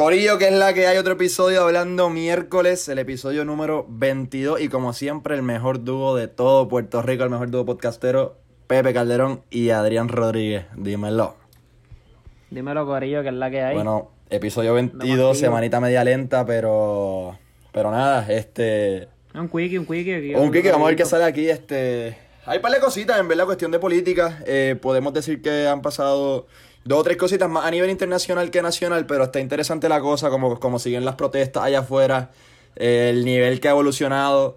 Corillo, que es la que hay otro episodio hablando miércoles, el episodio número 22 y como siempre el mejor dúo de todo Puerto Rico, el mejor dúo podcastero, Pepe Calderón y Adrián Rodríguez. Dímelo. Dímelo, Corillo, que es la que hay. Bueno, episodio 22, semanita media lenta, pero pero nada, este un quickie, un quickie. Un quickie, vamos a ver qué sale aquí, este hay un par de cositas, en verdad, cuestión de política. Eh, podemos decir que han pasado dos o tres cositas más a nivel internacional que nacional, pero está interesante la cosa, como, como siguen las protestas allá afuera, eh, el nivel que ha evolucionado.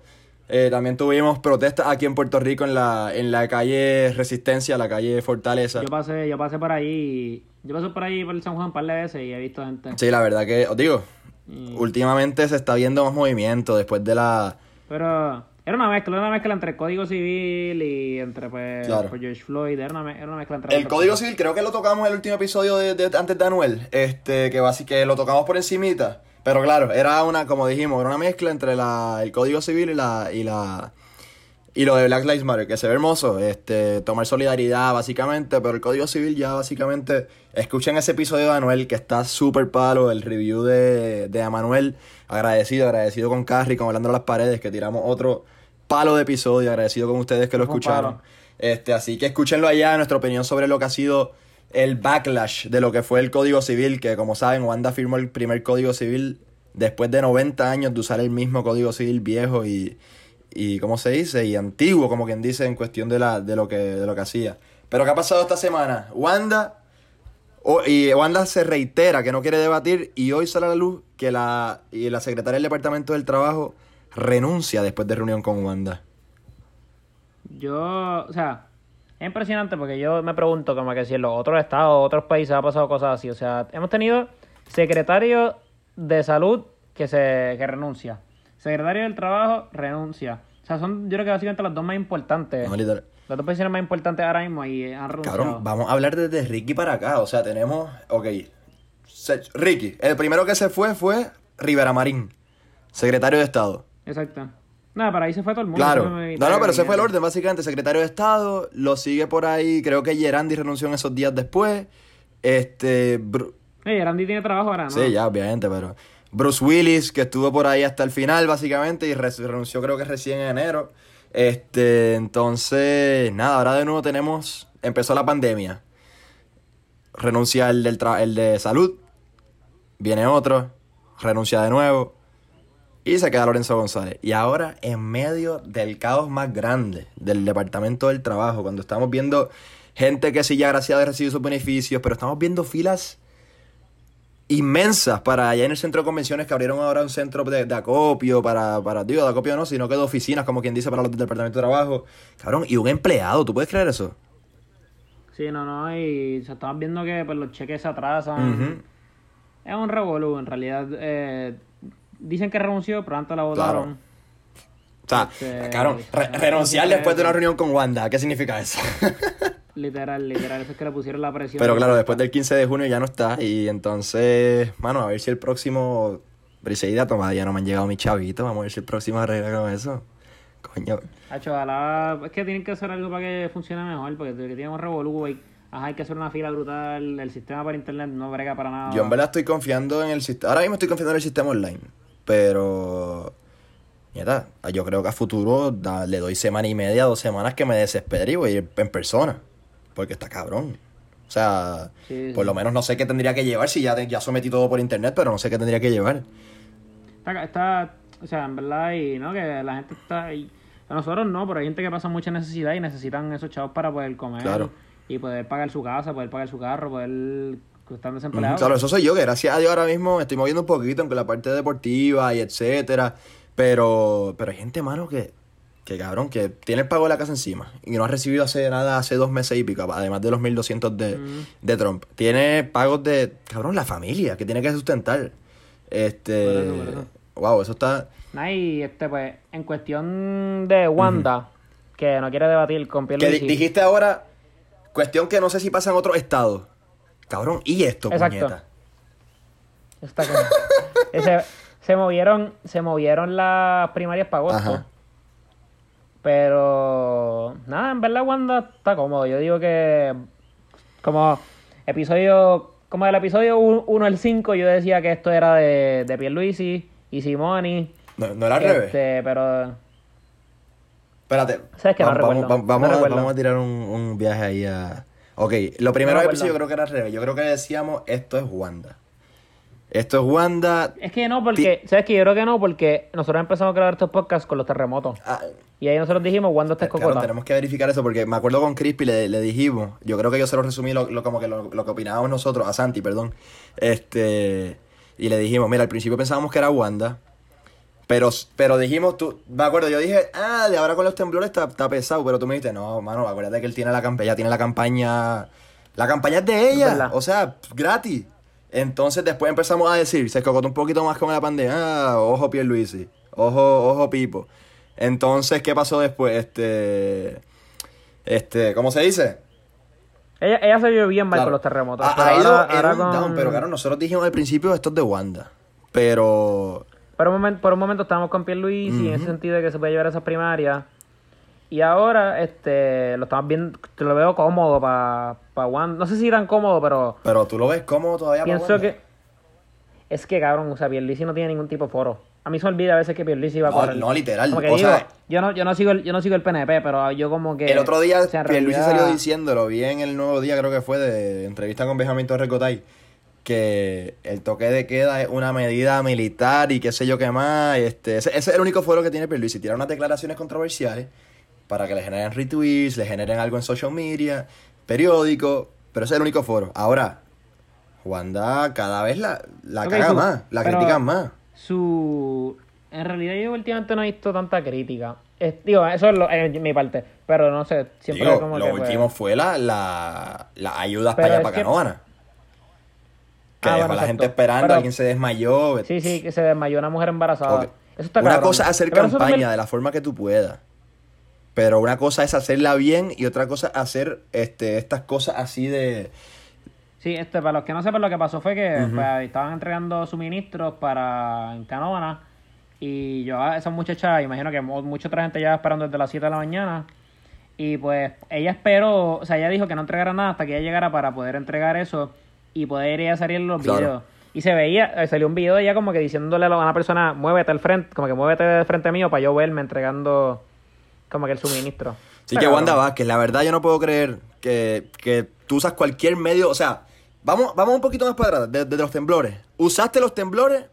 Eh, también tuvimos protestas aquí en Puerto Rico en la, en la calle Resistencia, la calle Fortaleza. Yo pasé, yo pasé por ahí, yo pasé por ahí por el San Juan un par de veces y he visto gente. Sí, la verdad que, os digo, últimamente se está viendo más movimiento después de la... Pero era una mezcla, era una mezcla entre el Código Civil y entre pues, pues George Floyd, era una, era una mezcla entre... El Código Civil creo que lo tocamos en el último episodio de, antes de Anuel, este, que, así que lo tocamos por encimita, pero claro, era una, como dijimos, era una mezcla entre la, el Código Civil y la... Y la y lo de Black Lives Matter, que se ve hermoso, este, tomar solidaridad básicamente, pero el Código Civil ya básicamente, escuchen ese episodio de Anuel que está súper palo, el review de, de Amanuel, agradecido, agradecido con Carrie, con Hablando a las Paredes, que tiramos otro palo de episodio, agradecido con ustedes que lo escucharon. Este, así que escúchenlo allá, nuestra opinión sobre lo que ha sido el backlash de lo que fue el Código Civil, que como saben, Wanda firmó el primer Código Civil después de 90 años de usar el mismo Código Civil viejo y, y ¿cómo se dice? Y antiguo, como quien dice, en cuestión de, la, de, lo, que, de lo que hacía. Pero ¿qué ha pasado esta semana? Wanda, y Wanda se reitera que no quiere debatir y hoy sale a la luz que la, y la secretaria del Departamento del Trabajo renuncia después de reunión con Wanda? Yo, o sea, es impresionante porque yo me pregunto como que si en los otros estados, otros países ha pasado cosas así. O sea, hemos tenido secretario de salud que se que renuncia. Secretario del trabajo renuncia. O sea, son yo creo que básicamente las dos más importantes. No, literal. Las dos posiciones más importantes ahora mismo y han renunciado. Cabrón, vamos a hablar desde Ricky para acá. O sea, tenemos, ok, Ricky, el primero que se fue fue Rivera Marín, secretario de Estado. Exacto. Nada, para ahí se fue todo el mundo. Claro. No, no, pero ese fue el orden, básicamente. Secretario de Estado, lo sigue por ahí. Creo que Gerandi renunció en esos días después. Este. Gerandi tiene trabajo ahora, ¿no? Sí, ya, obviamente, pero. Bruce Willis, que estuvo por ahí hasta el final, básicamente, y renunció, creo que recién en enero. Este, entonces, nada, ahora de nuevo tenemos. Empezó la pandemia. Renuncia el, del el de salud. Viene otro. Renuncia de nuevo y se queda Lorenzo González. Y ahora, en medio del caos más grande del Departamento del Trabajo, cuando estamos viendo gente que sí ya gracias a recibido sus beneficios, pero estamos viendo filas inmensas para allá en el centro de convenciones que abrieron ahora un centro de, acopio para, para, digo, de acopio no, sino que de oficinas, como quien dice, para los del Departamento de Trabajo. Cabrón, y un empleado, ¿tú puedes creer eso? Sí, no, no, y se estaban viendo que pues, los cheques se atrasan. Es un revolú, en realidad. Eh, dicen que renunció, pero antes la votaron. O sea, este, claro, renunciar después de una reunión con Wanda, ¿qué significa eso? literal, literal, eso es que le pusieron la presión. Pero claro, después del 15 de junio ya no está, y entonces, mano, a ver si el próximo Briseida toma, ya no me han llegado mis chavitos, vamos a ver si el próximo arregla con eso. Coño. Hacho, ojalá, es que tienen que hacer algo para que funcione mejor, porque tiene un revolú, y Ajá, hay que hacer una fila brutal, el sistema para internet no brega para nada. Yo en verdad estoy confiando en el sistema, ahora mismo estoy confiando en el sistema online. Pero. Nieta, yo creo que a futuro le doy semana y media, dos semanas que me desespere y voy a ir en persona. Porque está cabrón. O sea, por lo menos no sé qué tendría que llevar si ya, ya sometí todo por internet, pero no sé qué tendría que llevar. Está, está o sea, en verdad, y no, que la gente está. ahí a nosotros no, pero hay gente que pasa mucha necesidad y necesitan esos chavos para poder comer. Y poder pagar su casa, poder pagar su carro, poder están desempleados. Claro, eso soy yo, que gracias a Dios ahora mismo estoy moviendo un poquito, aunque la parte deportiva y etcétera. Pero, pero hay gente, mano, que, que cabrón, que tiene el pago de la casa encima y no ha recibido hace nada, hace dos meses y pico, además de los 1200 de, de Trump. Tiene pagos de, cabrón, la familia, que tiene que sustentar. Este. Wow, eso está. y este, pues, en cuestión de Wanda, que no quiere debatir con Que dijiste ahora, cuestión que no sé si pasa en otros estados. Cabrón, ¿y esto, Exacto. Está se, se, movieron, se movieron las primarias para agosto. Pero nada, en verdad Wanda está cómodo. Yo digo que como episodio como del episodio 1 al 5 yo decía que esto era de, de Pierluisi y Simoni. No, no era al revés. Este, pero Espérate. ¿Sabes que vamos, vamos, vamos No a, vamos a tirar un, un viaje ahí a. Ok, lo primero No que yo creo que era al revés. Yo creo que decíamos esto es Wanda. Esto es Wanda. es que no, porque, ¿sabes qué? Yo creo que no, porque nosotros empezamos a grabar estos podcasts con los terremotos. Ah, Y ahí nosotros dijimos, ¿cuándo está Claro, Cocota? tenemos que verificar eso porque me acuerdo con Crispy le, le dijimos, yo creo que yo se lo resumí lo, lo- como que lo, lo que opinábamos nosotros, a Santi, perdón. Este, y le dijimos, mira, al principio pensábamos que era Wanda, pero, pero dijimos, tú, me acuerdo, yo dije, ah, de ahora con los temblores está, está pesado, pero tú me dijiste, no, mano, acuérdate que él tiene la campaña, ella tiene la campaña, la campaña es de ella, verdad. o sea, gratis. Entonces después empezamos a decir, se cocotó un poquito más con la pandemia, ah, ojo Pierluisi, ojo, ojo Pipo. Entonces, ¿qué pasó después? Este, este, ¿cómo se dice? Ella, ella se vio bien mal Claro. con los terremotos. Ha, pero ha ido ahora- en ahora un con- down, pero claro, nosotros dijimos al principio esto es de Wanda. Pero Por un momento, por un momento estábamos con Pierluisi en ese sentido de que se puede llevar esas primarias. Y ahora este lo estamos viendo, te lo veo cómodo para pa Wanda. No sé si tan cómodo, pero pero tú lo ves como todavía para pienso Wanda? que es que cabrón, o sea, Pierluisi no tiene ningún tipo de foro. A mí se olvida a veces que Pierluisi va a No, correr. no, literal, Como que o digo, sea- yo no yo no sigo el, yo no sigo el PNP, pero yo como que El otro día o sea, Pierluisi realidad- salió diciéndolo, vi en el nuevo día creo que fue de entrevista con Benjamín Torres Cotay, que el toque de queda es una medida militar y qué sé yo qué más. Este, ese, ese es el único foro que tiene Pierluisi, tirar unas declaraciones controversiales para que le generen retweets, le generen algo en social media, periódico, pero ese es el único foro. Ahora, Wanda cada vez la, la Ok, caga su- más, la critican más. Su. En realidad, yo últimamente no he visto tanta crítica. Es- digo, eso es lo, en mi parte. Pero no sé, siempre Digo, como lo que. pues, último fue la, la, las ayudas Pero para allá, para Canóvana. Que Ah, bueno, la gente esperando, Pero- alguien se desmayó. Sí, sí, que se desmayó una mujer embarazada. Ok. Eso está Una cabrón. cosa es hacer Pero campaña también- de la forma que tú puedas. Pero una cosa es hacerla bien y otra cosa es hacer este, estas cosas así de... Sí, este, para los que no sepan, lo que pasó fue que pues, estaban entregando suministros para en Canóvana. Y yo a esa muchacha, imagino que mu- mucha otra gente ya esperando desde las 7 de la mañana. Y pues ella esperó, o sea, ella dijo que no entregara nada hasta que ella llegara para poder entregar eso y poder ir a salir en los Claro. videos. Y se veía, eh, salió un video de ella como que diciéndole a una persona, muévete al frente, como que muévete de frente mío para yo verme entregando como que el suministro. Así Está que. Wanda Vázquez, la verdad yo no puedo creer que, que tú usas cualquier medio, o sea, vamos, vamos un poquito más para atrás, desde de los temblores. Usaste los temblores,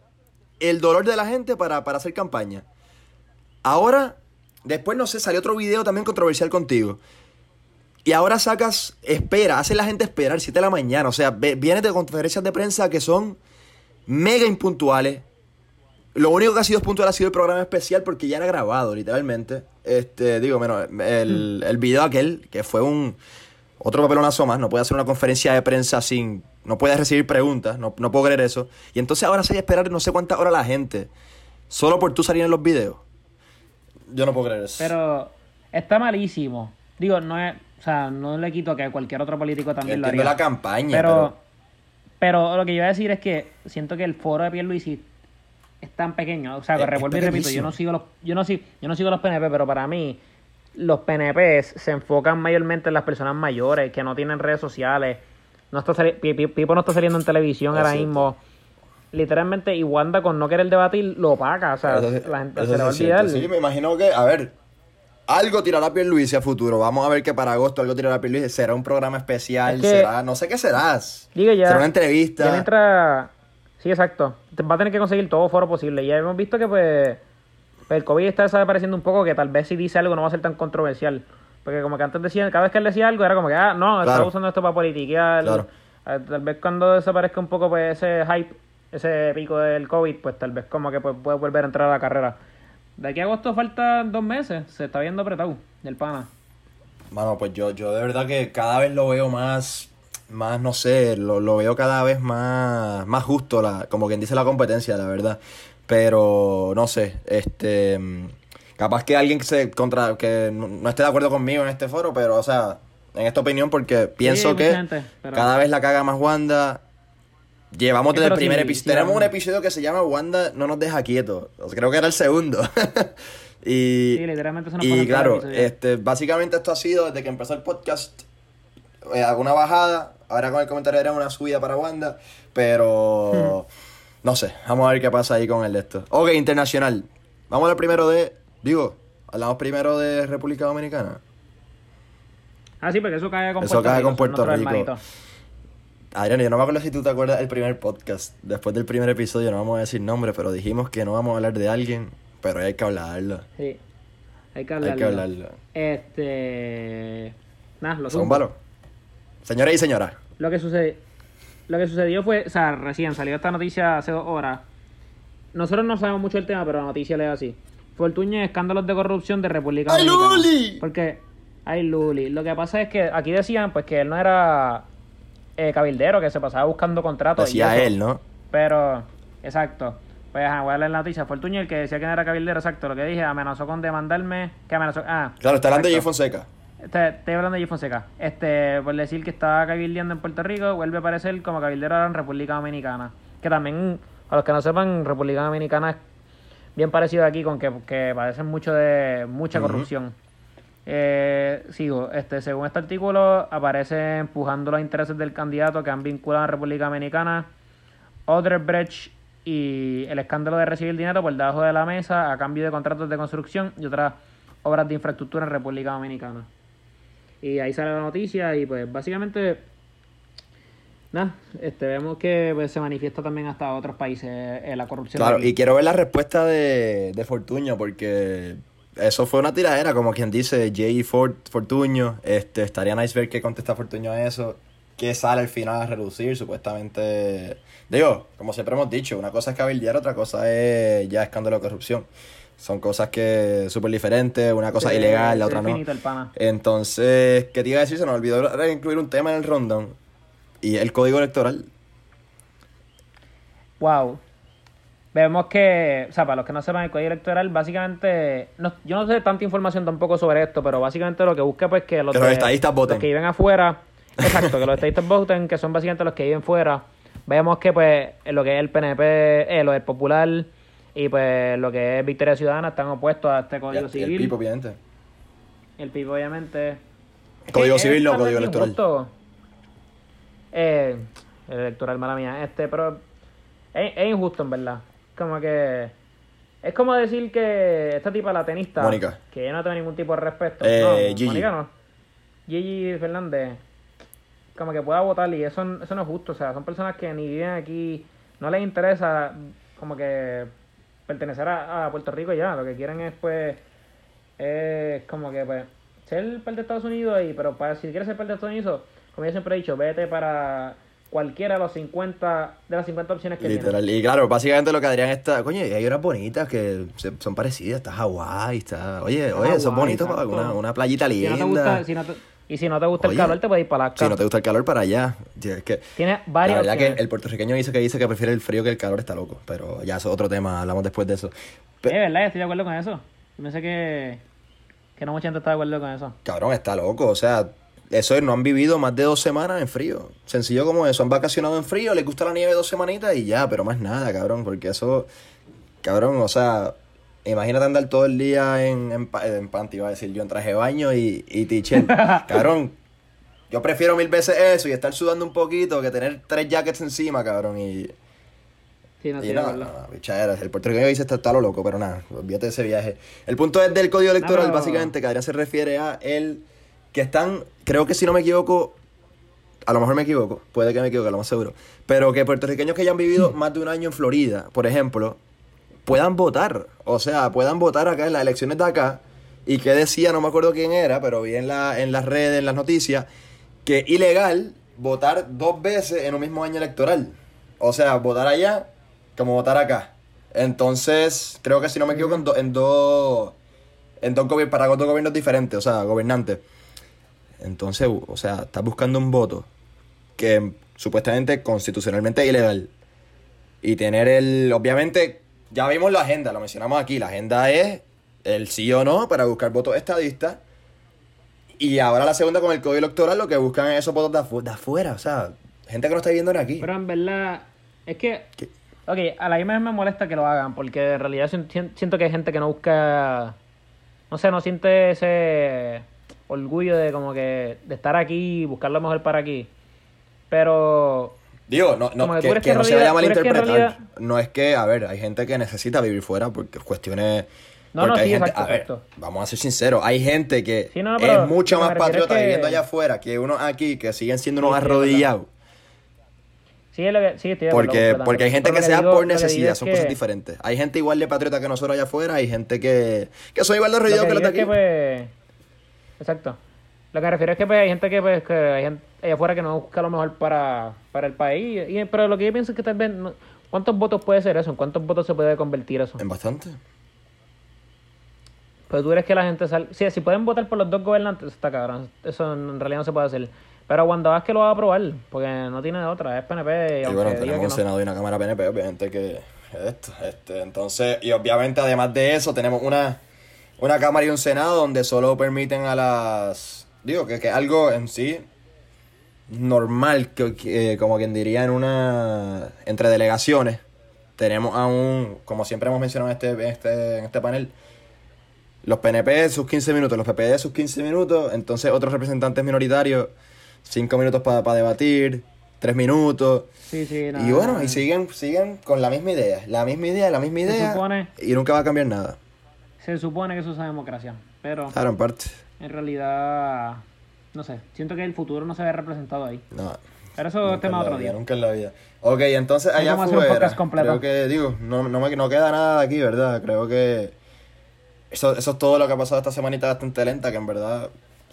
el dolor de la gente para, para hacer campaña. Ahora, después no sé, salió otro video también controversial contigo. Y ahora sacas, espera, hace la gente esperar 7 de la mañana. O sea, vienes de conferencias de prensa que son mega impuntuales. Lo único que ha sido puntual ha sido el programa especial porque ya era grabado, literalmente. Este, digo, menos el, el video aquel, que fue un otro papelonazo más, no puede hacer una conferencia de prensa sin. No puede recibir preguntas, no, no puedo creer eso. Y entonces ahora se hay que esperar no sé cuántas horas la gente. Solo por tú salir en los videos. Yo no puedo creer eso. Pero está malísimo. Digo, no es, o sea, no le quito que cualquier otro político también lo Entiendo haría. la campaña, pero, pero lo que yo iba a decir es que siento que el foro de Pierluisi es tan pequeño. O sea, es revuelvo y repito, yo no sigo los, yo no sigo, yo no sigo los PNP, pero para mí los PNPs se enfocan mayormente en las personas mayores que no tienen redes sociales. No está sali- Pipo no está saliendo en televisión ahora mismo. Literalmente, y Wanda con no querer debatir lo opaca. O sea, Eso la gente se le va a olvidar. Sí, me imagino que, a ver, algo tirará Pierluisi a futuro. Vamos a ver que para agosto algo tirará Pierluisi. Será un programa especial, Es que- será, no sé qué serás. Digo ya. Será una entrevista. Ya mientras. Sí, exacto. Va a tener que conseguir todo foro posible. Ya hemos visto que pues, pues, el COVID está desapareciendo un poco, que tal vez si dice algo no va a ser tan controversial. Porque como que antes decían, cada vez que él decía algo era como que, ah, no, está Claro. usando esto para politiquear. Claro. Ah, Tal vez cuando desaparezca un poco pues ese hype, ese pico del COVID, pues tal vez como que pues, puede volver a entrar a la carrera. De aquí a agosto faltan dos meses. Se está viendo apretado del pana. Mano, pues yo, yo de verdad que cada vez lo veo más, más, no sé, lo, lo veo cada vez más, más justo, la, como quien dice la competencia, la verdad. Pero, no sé, este, capaz que alguien que se contra, que no, no esté de acuerdo conmigo en este foro, pero, o sea, en esta opinión, porque pienso que gente, pero- cada vez la caga más Wanda. Llevamos desde el primer sí, episodio. sí, Tenemos un episodio que se llama Wanda no nos deja quietos. Creo que era el segundo. y, Sí, literalmente pasa y claro, este, básicamente esto ha sido desde que empezó el podcast. eh, alguna bajada. Ahora con el comentario era una subida para Wanda. Pero. No sé. Vamos a ver qué pasa ahí con el de esto. Ok, internacional. Vamos a hablar primero de. Digo, hablamos primero de República Dominicana. Ah, sí, porque eso cae con Eso Puerto cae Rico. con Puerto son Rico. Adrián, yo no me acuerdo si tú te acuerdas del primer podcast. Después del primer episodio, no vamos a decir nombre, pero dijimos que no vamos a hablar de alguien, pero hay que hablarlo. Sí. Hay que Hay hablarlo. que hablarlo. Este. Nada, lo. Zúmbalo. Señoras y señoras. Lo que sucedió, lo que sucedió fue, o sea, recién salió esta noticia hace dos horas. Nosotros no sabemos mucho el tema, pero la noticia lee así. Fortuño escándalos de corrupción de República ¡Ay. Luli! Porque, ay, Luli. Lo que pasa es que aquí decían, pues, que él no era eh, cabildero, que se pasaba buscando contratos. y Decía eso. él, ¿no? Pero, exacto. Pues, ajá, voy a leer la noticia. Fortuño, el que decía que no era cabildero, exacto. Lo que dije, amenazó con demandarme. Que amenazó. Ah, Claro, está hablando de Jay exacto. Fonseca. Este, estoy hablando de Jay Fonseca. Este, por decir que estaba cabildeando en Puerto Rico, vuelve a aparecer como cabildero ahora en República Dominicana. Que también, a los que no sepan, República Dominicana es bien parecido aquí con que, que padecen mucho de mucha corrupción. Eh, sigo, este, según este artículo, aparece empujando los intereses del candidato que han vinculado a República Dominicana, Odebrecht y el escándalo de recibir dinero por debajo de la mesa a cambio de contratos de construcción y otras obras de infraestructura en República Dominicana. Y ahí sale la noticia y pues básicamente nada, este, vemos que pues, se manifiesta también hasta otros países eh, la corrupción. Claro, y quiero ver la respuesta de, de Fortuño, porque eso fue una tiradera, como quien dice, Jay Fort, Fortuño. Este, estaría nice ver qué contesta Fortuño a eso. qué sale al final a reducir, supuestamente. Digo, como siempre hemos dicho, una cosa es cabildear, otra cosa es ya escándalo de corrupción. Son cosas que súper diferentes, una cosa Sí, ilegal, la otra no. finito el pana. Entonces, ¿qué te iba a decir? Se nos olvidó incluir un tema en el rundown. Y el código electoral. Wow. Vemos que, o sea, para los que no sepan el código electoral, básicamente, no- yo no sé tanta información tampoco sobre esto, pero básicamente lo que busca pues que los, Que los de- estadistas voten. los que viven afuera, exacto, que los estadistas voten, que son básicamente los que viven fuera. Vemos que pues lo que es el PNP, eh, lo del Popular y pues lo que es Victoria Ciudadana están opuestos a este Y código el civil. PIB, obviamente. El PIB, obviamente. Código civil, no, código electoral. injusto. Eh, el electoral, mala mía. Este, pero es, es injusto, en verdad. Como que. Es como decir que esta tipa, la tenista. Mónica. Que yo no tengo ningún tipo de respeto. Eh, no, Gigi. Mónica no. Gigi Fernández. Como que pueda votar y eso, eso no es justo. O sea, son personas que ni viven aquí. No les interesa, como que. Pertenecer a, a Puerto Rico y ya. Lo que quieren es, pues es como que pues ser parte de Estados Unidos y pero para si quieres ser parte de Estados Unidos como yo siempre he dicho vete para cualquiera de los 50 de las 50 opciones que Literal. Y claro, básicamente lo que Adrián está. Coño, y hay unas bonitas que se- son parecidas. Está Hawái, está. Oye, oye, son bonitos para una, una playita tienes. si linda. no te gusta si no te- y si no te gusta Oye, el calor te puedes ir para Alaska Si no te gusta el calor, para allá. Es que, tiene la varias verdad que opciones el puertorriqueño dice que dice que prefiere el frío que el calor, está loco. Pero ya eso es otro tema, hablamos después de eso. Pe- es verdad estoy de acuerdo con eso yo pensé que que no mucha gente está de acuerdo con eso Cabrón, está loco. O sea, eso es, no han vivido más de dos semanas en frío. Sencillo como eso. Han vacacionado en frío, les gusta la nieve dos semanitas y ya, pero más nada, cabrón. Porque eso, cabrón, o sea, imagínate andar todo el día en, en, pa- en panty, iba a decir yo, en traje de baño y, y t-shirt. cabrón, yo prefiero mil veces eso y estar sudando un poquito que tener tres jackets encima, cabrón. Y, sí no y nada, acuerdo nada, bichadera. El puertorriqueño dice está, está lo loco, pero nada, olvídate de ese viaje. El punto es del código electoral, pero- básicamente, que Adrián se refiere a el que están, creo que si no me equivoco, a lo mejor me equivoco, puede que me equivoque, lo más seguro, pero que puertorriqueños que hayan vivido más de un año en Florida, por ejemplo, puedan votar. O sea, puedan votar acá en las elecciones de acá. Y que decía, no me acuerdo quién era, pero vi en, la, en las redes, en las noticias, que es ilegal votar dos veces en un mismo año electoral. O sea, votar allá como votar acá. Entonces, creo que si no me equivoco, en, do- en dos. En dos gobier- para dos gobiernos diferentes, o sea, gobernantes. Entonces, o sea, estás buscando un voto que supuestamente constitucionalmente es ilegal. Y tener el. Obviamente, ya vimos la agenda, lo mencionamos aquí. La agenda es el sí o no para buscar votos estadistas. Y ahora la segunda con el código electoral lo que buscan es esos votos de, afu- de afuera. O sea, gente que no está viviendo ni aquí. pero en verdad es que ¿Qué? Ok, a la misma me molesta que lo hagan, porque en realidad sien- sien- siento que hay gente que no busca, no sé, no siente ese, orgullo de como que de estar aquí, buscar lo mejor para aquí. Pero Digo, no, no, que que, que que no se vaya a que malinterpretar. realidad- No es que, a ver, hay gente que necesita vivir fuera porque cuestiones... No, no, porque hay sí, gente, exacto, a ver, exacto. vamos a ser sinceros, hay gente que Sí, no, pero es mucho que más patriota que- viviendo allá afuera que uno aquí que siguen siendo unos Sí, arrodillados. sí, es lo que, sí estoy de Porque, porque hay gente que lo se da digo- por que necesidad, es son que- cosas diferentes. Hay gente igual de patriota que nosotros allá afuera, hay gente que, que son igual de arrodillados que que los de aquí. es que, pues, exacto. Lo que me refiero es que pues, hay gente que, pues, que hay gente allá afuera que no busca lo mejor para, para el país. Y, pero lo que yo pienso es que tal vez, no- ¿cuántos votos puede ser eso? ¿En cuántos votos se puede convertir eso? En bastante. Pero tú eres que la gente sal... Sí, si pueden votar por los dos gobernantes, está cabrón. Eso en realidad no se puede hacer. Pero Wanda Vázquez lo va a aprobar, porque no tiene de otra, es PNP. Y Y bueno, tenemos un no. Senado y una Cámara PNP, obviamente que esto, este, entonces, y obviamente además de eso, tenemos una, una Cámara y un Senado donde solo permiten a las, digo, que, que algo en sí normal, que, que, como quien diría en una, entre delegaciones, tenemos aún, como siempre hemos mencionado en este, este, en este panel, los PNP sus 15 minutos, los PPD sus 15 minutos, entonces otros representantes minoritarios 5 minutos para debatir, 3 minutos. Sí, sí, Y nada. bueno, y siguen, siguen con la misma idea, la misma idea, la misma idea. Y nunca va a cambiar nada. Se supone que eso es democracia, pero Claro, en parte. en realidad, no sé, siento que el futuro no se ve representado ahí. No. Pero eso es tema en la otro vida, día. Nunca en la vida. Ok, entonces allá afuera, creo que, digo, no, no, me, no queda nada de aquí, ¿verdad? Creo que eso, eso es todo lo que ha pasado esta semanita bastante lenta, que en verdad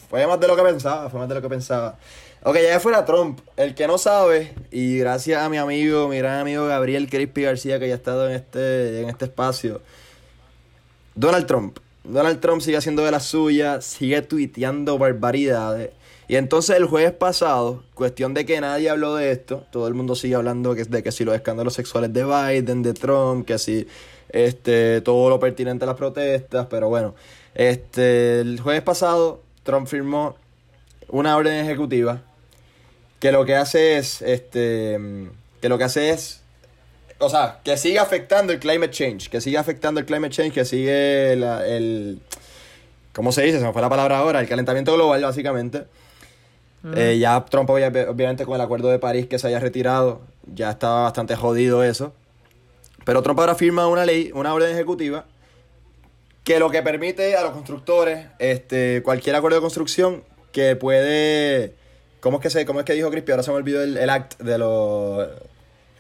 fue más de lo que pensaba, fue más de lo que pensaba. Ok, allá afuera Trump, el que no sabe, y gracias a mi amigo, mi gran amigo Gabriel Crispy García, que ya ha estado en este, en este espacio, Donald Trump. Donald Trump sigue haciendo de las suyas, sigue tuiteando barbaridades. Y entonces el jueves pasado, cuestión de que nadie habló de esto, todo el mundo sigue hablando que- de que si los escándalos sexuales de Biden, de Trump, que si este, todo lo pertinente a las protestas, pero bueno, este, el jueves pasado Trump firmó una orden ejecutiva que lo que hace es, este, que lo que hace es o sea, que siga afectando el climate change, que siga afectando el climate change, que sigue la- el, ¿cómo se dice? Se me fue la palabra ahora, el calentamiento global, básicamente. Eh, ya Trump, obvia- obviamente, con el acuerdo de París que se haya retirado, ya estaba bastante jodido eso. Pero Trump ahora firma una ley, una orden ejecutiva, que lo que permite a los constructores, este, cualquier acuerdo de construcción, que puede, ¿cómo es que se, cómo es que dijo Crispy? Ahora se me olvidó el, el act de los,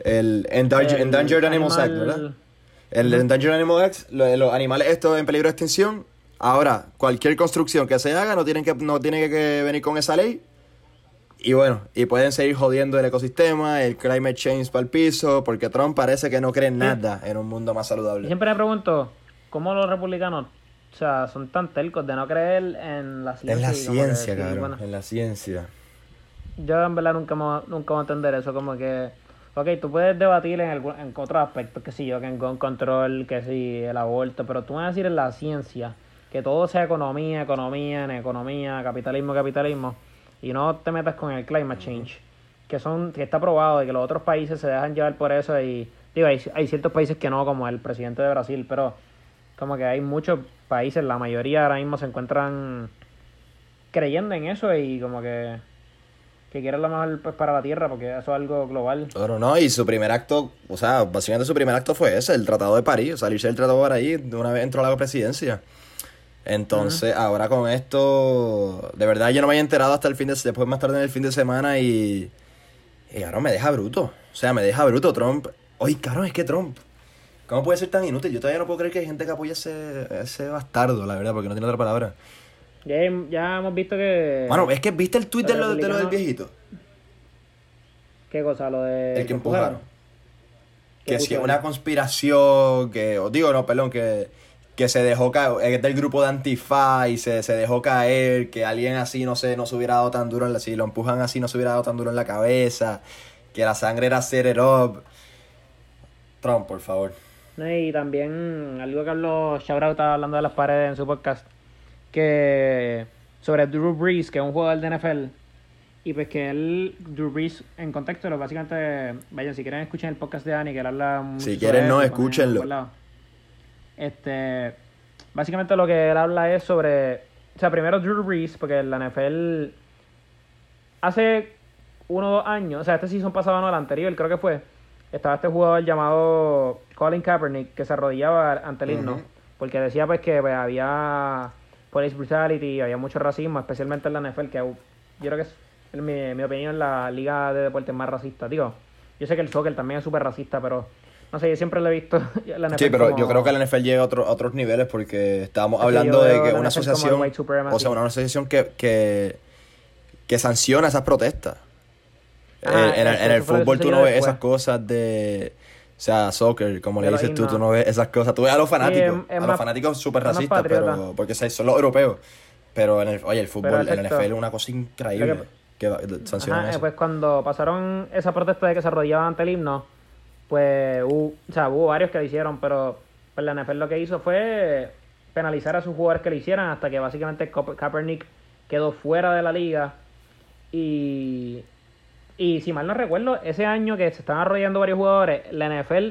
el Endangered, El Endangered Animals Act, ¿verdad? El Endangered Animals Act, los animales estos en peligro de extinción. Ahora, cualquier construcción que se haga no tienen que, no tiene que, venir con esa ley. Y bueno, y pueden seguir jodiendo el ecosistema, el climate change para el piso, porque Trump parece que no cree en nada en un mundo más Y saludable. siempre me pregunto, ¿cómo los republicanos, o sea, son tan tercos de no creer en la ciencia? Es la ciencia, cabrón, bueno, en la ciencia. yo en verdad nunca, mo- nunca voy a entender eso, como que, ok, tú puedes debatir en, algún- en otros aspectos, que sí, yo, que en control, que sí, el aborto, pero tú vas a decir en la ciencia, que todo sea economía, economía, en economía, capitalismo, capitalismo, y no te metas con el climate change, que son que está probado y que los otros países se dejan llevar por eso y, digo, hay ciertos países que no, como el presidente de Brasil, pero como que hay muchos países, la mayoría ahora mismo se encuentran creyendo en eso y como que que quieren lo mejor pues, para la tierra porque eso es algo global. Claro, no, y su primer acto, o sea, básicamente su primer acto fue ese, el Tratado de París, salirse del Tratado de París de una vez entró a la presidencia. Entonces, ahora con esto, de verdad yo no me había enterado hasta el fin de después más tarde en el fin de semana y y ahora me deja bruto. O sea, me deja bruto Trump. Oye, cabrón, es que Trump ¿Cómo puede ser tan inútil? Yo todavía no puedo creer que hay gente que apoya ese, ese bastardo, la verdad, porque no tiene otra palabra. Ya, ya hemos visto que... Bueno, es que viste el tuit de lo, de lo del viejito. ¿Qué cosa? Lo de... El que empujaron. ¿Qué Que si es una conspiración, que, o digo, no, perdón, que, que se dejó caer, es del grupo de Antifa y se, se dejó caer, que alguien así no se, no se hubiera dado tan duro, en la, si lo empujan así no se hubiera dado tan duro en la cabeza, que la sangre era set it up. Trump, por favor. No, Y también algo que habló Shoutout estaba hablando de las paredes en su podcast, que sobre Drew Brees, que es un jugador de NFL, y pues que él, Drew Brees, en contexto, lo básicamente, vayan, si quieren escuchen el podcast de Dani, que él habla mucho Si quieren, no, eso, escúchenlo. Este, básicamente lo que él habla es sobre O sea, primero Drew Brees, porque la NFL hace uno o dos años, o sea, este season pasado no, el anterior, creo que fue, estaba este jugador llamado Colin Kaepernick que se arrodillaba ante el himno, porque decía pues que pues, había police brutality, había mucho racismo, especialmente en la NFL, que yo creo que es, en mi, en mi opinión, la liga de deportes más racista, digo. Yo sé que el soccer también es súper racista, pero no sé, yo siempre lo he visto. la NFL Sí, pero como- yo creo que la NFL llega a, otro- a otros niveles porque estábamos hablando de que una asociación, o sea, una asociación que, que, que sanciona esas protestas. Eh, en, el- eso- en el fútbol tú no ves después. esas cosas de, sea, soccer, como le De los dices tú, tú himnos. no ves esas cosas. Tú ves a los fanáticos, es- es a los fanáticos súper racistas, pero porque son los europeos. Pero en el, oye, el fútbol, el exacto. NFL es una cosa increíble que- que sancionan Ajá, eso. pues cuando pasaron esa protesta de que se arrodillaban ante el himno, pues hubo, o sea, hubo varios que lo hicieron, pero pues, la NFL lo que hizo fue penalizar a sus jugadores que lo hicieran hasta que básicamente Cop- Kaepernick quedó fuera de la liga y, y si mal no recuerdo, ese año que se estaban arrodillando varios jugadores, la NFL,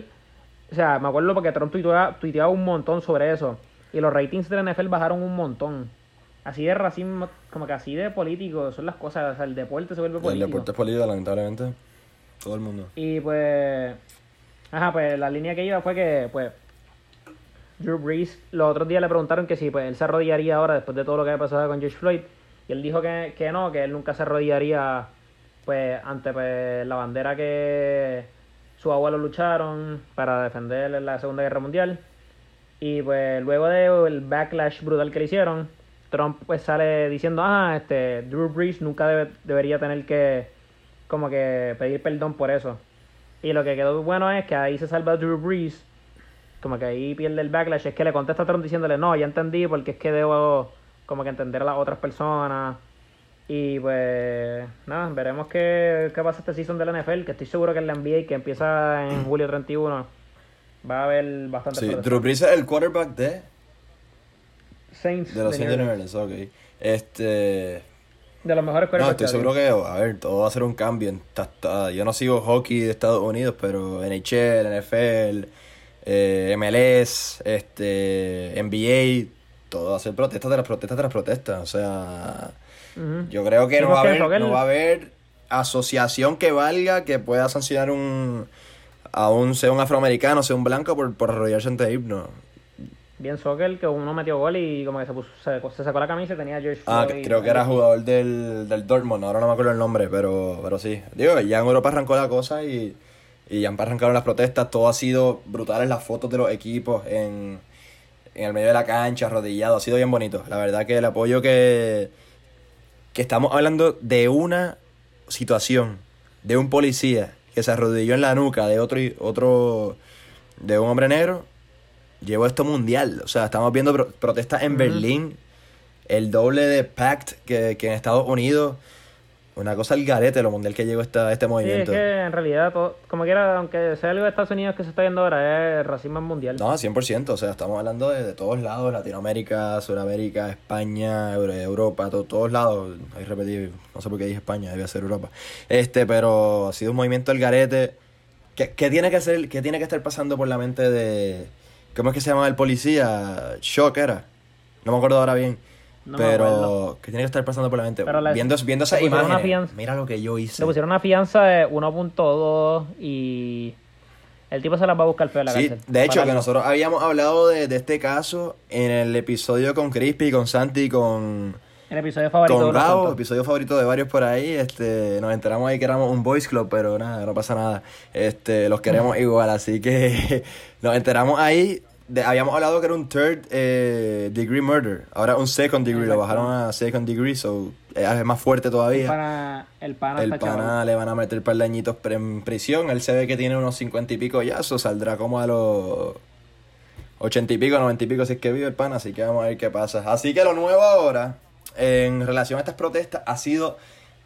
o sea, me acuerdo porque Trump tuiteaba, tuiteaba un montón sobre eso y los ratings de la NFL bajaron un montón. Así de racismo, como que así de político son las cosas, o sea, el deporte se vuelve El político. deporte es político, lamentablemente. Todo el mundo. Y pues, ajá, pues la línea que iba fue que, pues, Drew Brees, los otros días le preguntaron que si pues él se arrodillaría ahora después de todo lo que había pasado con George Floyd. Y él dijo que, que no, que él nunca se arrodillaría, pues, ante pues, la bandera que sus abuelos lucharon para defender en la Segunda Guerra Mundial. Y pues luego del backlash brutal que le hicieron, Trump pues sale diciendo, ah, este, Drew Brees nunca debe- debería tener que como que pedir perdón por eso. Y lo que quedó bueno es que ahí se salva Drew Brees, como que ahí pierde el backlash, es que le contesta a Trump diciéndole, no, ya entendí, porque es que debo como que entender a las otras personas. Y pues nada, veremos qué, qué pasa este season de la NFL, que estoy seguro que en la NBA, que empieza en julio 31, va a haber bastante Sí, Drew Brees es el quarterback de, Saints de los Saints de New Orleans. Ok. Este... De los mejores No, quarterbacks estoy que seguro que, a ver, todo va a ser un cambio. Yo no sigo hockey de Estados Unidos, pero NHL, NFL, eh, MLS, este, NBA, todo va a ser protestas tras protestas tras protestas. O sea, Yo creo que no va, a haber, soccer- no va a haber asociación que valga que pueda sancionar un a un, sea un afroamericano, sea un blanco por, por arrodillarse ante himno. Bien soccer, que uno metió gol y como que se, puso, se, se sacó la camisa y tenía George Ah, Floyd. creo que era jugador del, del Dortmund, ahora no me acuerdo el nombre, pero, pero sí. Digo, ya en Europa arrancó la cosa y, y ya arrancaron las protestas, todo ha sido brutales las fotos de los equipos en, en el medio de la cancha, arrodillado, ha sido bien bonito. La verdad que el apoyo que, que estamos hablando de una situación, de un policía que se arrodilló en la nuca de otro, otro de un hombre negro, llevó esto mundial. O sea, estamos viendo pro- protestas en. Berlín, el doble de PACT que, que en Estados Unidos. Una cosa al garete lo mundial que llegó esta, este Sí, es movimiento. que en realidad, todo, como quiera, aunque sea algo de Estados Unidos que se está viendo ahora, es racismo mundial. No, 100%, o sea, estamos hablando de, de todos lados, Latinoamérica, Sudamérica, España, Euro- Europa, to- todos lados. Ahí repetí, no sé por qué dije España, debía ser Europa. Este, pero ha sido un movimiento del garete. ¿Qué, qué tiene que ser, qué tiene que estar pasando por la mente de... ¿Cómo es que se llama el policía? Shock era. No me acuerdo ahora bien. No pero, ¿qué tiene que estar pasando por la mente? Pero la- viendo, viendo imágenes. fianza- Mira lo que yo hice. Le pusieron una fianza de 1.2 y el tipo se las va a buscar feo la Sí, cárcel. de hecho, que nosotros habíamos hablado de, de este caso en el episodio con Crispy, con Santi, con, El episodio favorito con Gabo, episodio favorito de varios por ahí. Este, nos enteramos ahí que éramos un boys club, pero nada, no pasa nada. Este, los queremos igual, así que nos enteramos ahí. De- habíamos hablado que era un third eh, degree murder, ahora un second degree, lo bajaron a second degree, so es más fuerte El todavía. pana, el pana El está chaval. pana le van a meter par de añitos en prisión. Él se ve que tiene unos cincuenta y pico ya, eso saldrá como a los ochenta y pico, noventa y pico si es que vive el pana, así que vamos a ver qué pasa. Así que lo nuevo ahora, en relación a estas protestas, ha sido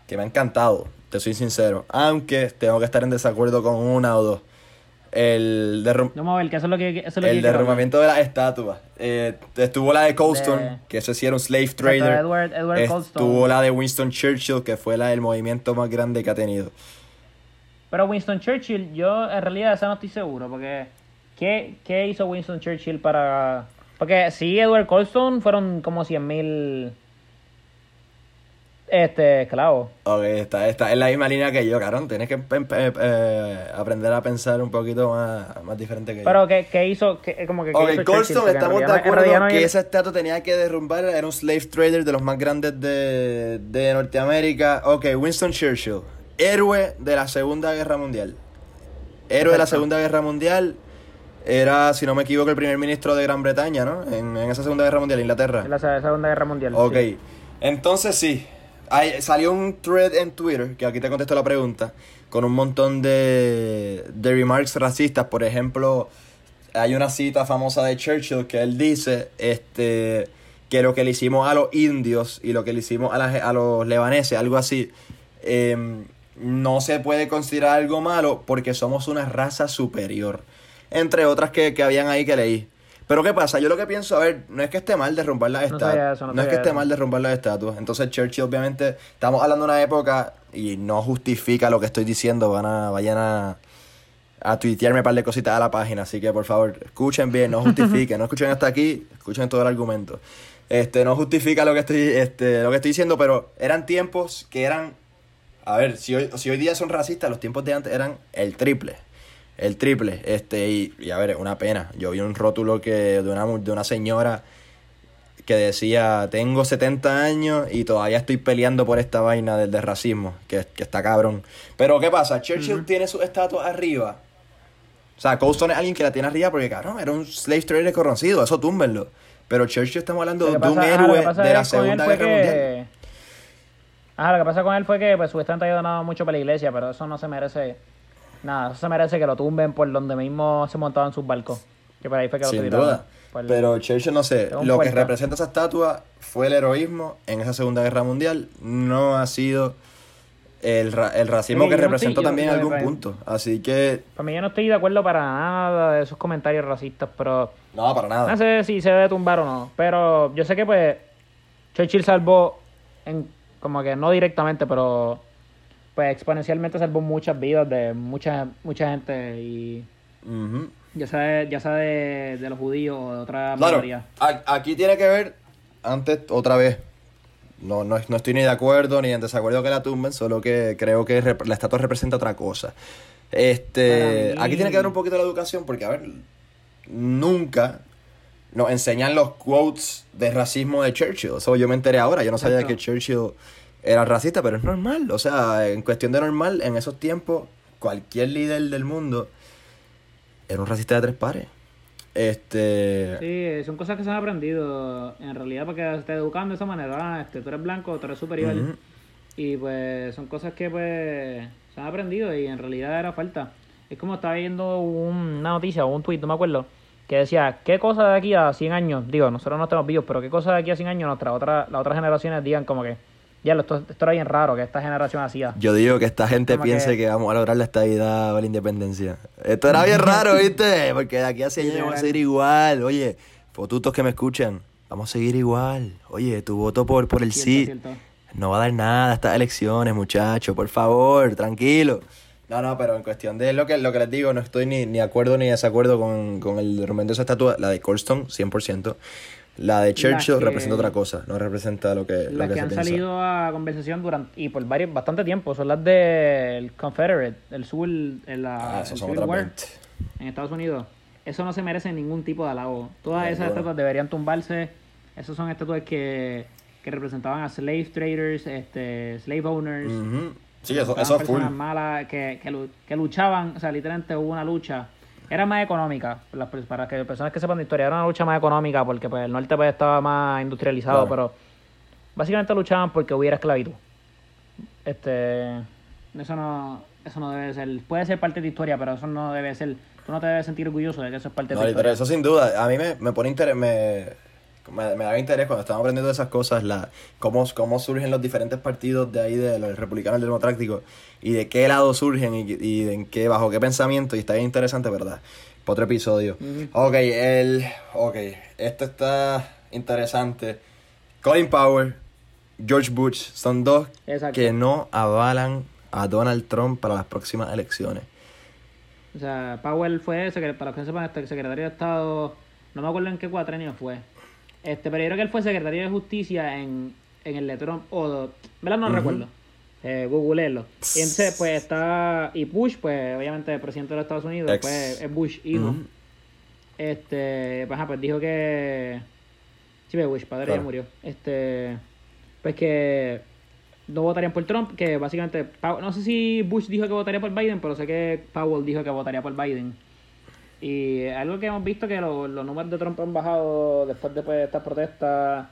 que me ha encantado, te soy sincero. Aunque tengo que estar en desacuerdo con una o dos. El, derrum- Vamos a ver, que eso es lo que, eso es lo que el hablar. derrumbamiento de las estatuas. Eh, estuvo la de Colston, De- que eso sí era un slave trader. Edward- Edward Colston. Estuvo la de Winston Churchill, que fue la del movimiento más grande que ha tenido. Pero Winston Churchill, yo en realidad esa no estoy seguro, porque ¿qué, qué hizo Winston Churchill para...? Porque sí, Edward Colston fueron como 100.000 mil este, esclavo. Ok, está, está en la misma línea que yo, carón. Tienes que eh, aprender a pensar un poquito más, más diferente que yo. Pero ¿qué, qué hizo? ¿Qué, como que, qué Ok, hizo en estamos de no- acuerdo no hay- que esa estatua tenía que derrumbar, era un slave trader de los más grandes de, de Norteamérica. Ok, Winston Churchill, héroe de la Segunda Guerra Mundial. Héroe de la. Segunda Guerra Mundial, era, si no me equivoco, el primer ministro de Gran Bretaña, ¿no? En, en esa Segunda Guerra Mundial, Inglaterra. en la Segunda Guerra Mundial. Ok, sí. entonces sí. Hay- salió un thread en Twitter, que aquí te contesto la pregunta, con un montón de, de remarks racistas. Por ejemplo, hay una cita famosa de Churchill que él dice este, que lo que le hicimos a los indios y lo que le hicimos a, la a los lebaneses, algo así, em, no se puede considerar algo malo porque somos una raza superior. Entre otras que, que habían ahí que leí. Pero ¿qué pasa? Yo lo que pienso, a ver, no es que esté mal derrumbar las No estatuas. eso, no no es que esté eso. mal derrumbar las estatuas. Entonces Churchill obviamente, estamos hablando de una época y no justifica lo que estoy diciendo. Van a, vayan a, a tuitearme un par de cositas a la página. Así que por favor, escuchen bien, no justifiquen. no escuchen hasta aquí, escuchen todo el argumento. Este, no justifica lo que estoy, este, lo que estoy diciendo, pero eran tiempos que eran. A ver, si hoy, si hoy día son racistas, los tiempos de antes eran el triple. El triple. Este, y, y a ver, es una pena. Yo vi un rótulo que de una, de una señora que decía, tengo 70 años y todavía estoy peleando por esta vaina del, del racismo, que, que está cabrón. Pero ¿qué pasa? Churchill tiene su estatua arriba. O sea, Colston es alguien que la tiene arriba porque, cabrón, era un slave trader conocido, eso túmbenlo. Pero Churchill estamos hablando de un héroe de la Segunda Guerra que- Mundial. Ajá, lo que pasa con él fue que pues supuestamente había donado mucho para la iglesia, pero eso no se merece nada, eso se merece que lo tumben por donde mismo se montaban sus barcos. Que por ahí fue que lo Sin tiraron. duda. Pero Churchill, no sé, lo que representa esa estatua fue el heroísmo en esa Segunda Guerra Mundial, no ha sido el, ra- el racismo Sí, que no representó también en algún punto. Así que, Para mí yo no estoy de acuerdo para nada de esos comentarios racistas, pero no, para nada. no sé si se debe tumbar o no. Pero yo sé que pues Churchill salvó, en, como que no directamente, pero pues exponencialmente salvó muchas vidas de mucha, mucha gente y ya sea, de- ya sea de, de los judíos o de otra Claro, minoría. a- aquí tiene que ver, antes, otra vez, no, no, no estoy ni de acuerdo ni en desacuerdo que la tumben, solo que creo que la estatua representa otra cosa. Este, aquí tiene que ver un poquito la educación, porque, a ver, nunca nos enseñan los quotes de racismo de Churchill. Eso yo me enteré ahora, yo no sabía Exacto. que Churchill era racista, pero es normal. O sea, en cuestión de normal, en esos tiempos, cualquier líder del mundo era un racista de tres pares. Este. Sí, son cosas que se han aprendido en realidad porque te estés educando de esa manera. Ah, este, tú eres blanco, tú eres superior. Y pues son cosas que pues se han aprendido y en realidad era falta. Es como estaba viendo un- una noticia o un tweet, no me acuerdo, que decía, ¿qué cosa de aquí a 100 años? Digo, nosotros no estamos vivos, pero ¿qué cosa de aquí a 100 años nuestra otra, las otras generaciones digan como que, ya, esto, esto era bien raro que esta generación hacía? Yo digo que esta gente Como piense que- que... vamos a lograr la estabilidad o la independencia. Esto era bien raro, ¿viste? Porque de aquí a 100 años vamos a seguir igual. Oye, fotutos que me escuchan, vamos a seguir igual. Oye, tu voto por, por el sí Cierto, cierto. no va a dar nada a estas elecciones, muchachos. Por favor, tranquilo. No, no, pero en cuestión de lo que, lo que les digo, no estoy ni, ni de acuerdo ni desacuerdo con, con el de esa estatua. La de Colston, 100%. La de Churchill que- representa otra cosa, no representa lo que, lo Las que, que, se han piensa. salido a conversación durante y por varios, bastante tiempo son las del Confederate, el Civil, el, la- Ah, el Civil War 20. en Estados Unidos. Eso no se merece ningún tipo de halago. Todas esas Ninguno. estatuas deberían tumbarse. Esas son estatuas que, que representaban a slave traders, este, slave owners. Ujú. Sí, eso, eso es full. personas malas que, que, que luchaban, o sea, literalmente hubo una lucha. Era más económica, para que personas que sepan de historia, era una lucha más económica porque pues, el norte pues, estaba más industrializado, Claro. pero básicamente luchaban porque hubiera esclavitud. Este, eso no, eso no debe ser, puede ser parte de tu historia, pero eso no debe ser, tú no te debes sentir orgulloso de que eso es parte No, de tu historia. eso sin duda. A mí me, me pone interés, me, me, me da interés cuando estamos aprendiendo de esas cosas, la, cómo, cómo surgen los diferentes partidos de ahí, de los republicanos y el democrático, y de qué lado surgen y, y en qué, bajo qué pensamiento, y está bien interesante, ¿verdad? Para otro episodio. Ok, el, ok, esto está interesante. Colin Powell, George Bush, son dos Exacto. que no avalan a Donald Trump para las próximas elecciones. O sea, Powell fue, secre- para los que sepan, secretario de Estado, no me acuerdo en qué cuatrenio fue. Este, pero yo creo que él fue secretario de Justicia en en el Trump, o, ¿verdad? No recuerdo. Eh. Y entonces, pues está. Y Bush, pues obviamente el presidente de los Estados Unidos, Ex. pues es Bush hijo. Ujú. Este, pues, ajá, pues dijo que. Sí, pues, Bush, padre ya murió. Este, pues que no votarían por Trump, que básicamente. No sé si Bush dijo que votaría por Biden, pero sé que Powell dijo que votaría por Biden. Y algo que hemos visto que lo- los números de Trump han bajado después de pues, estas protestas.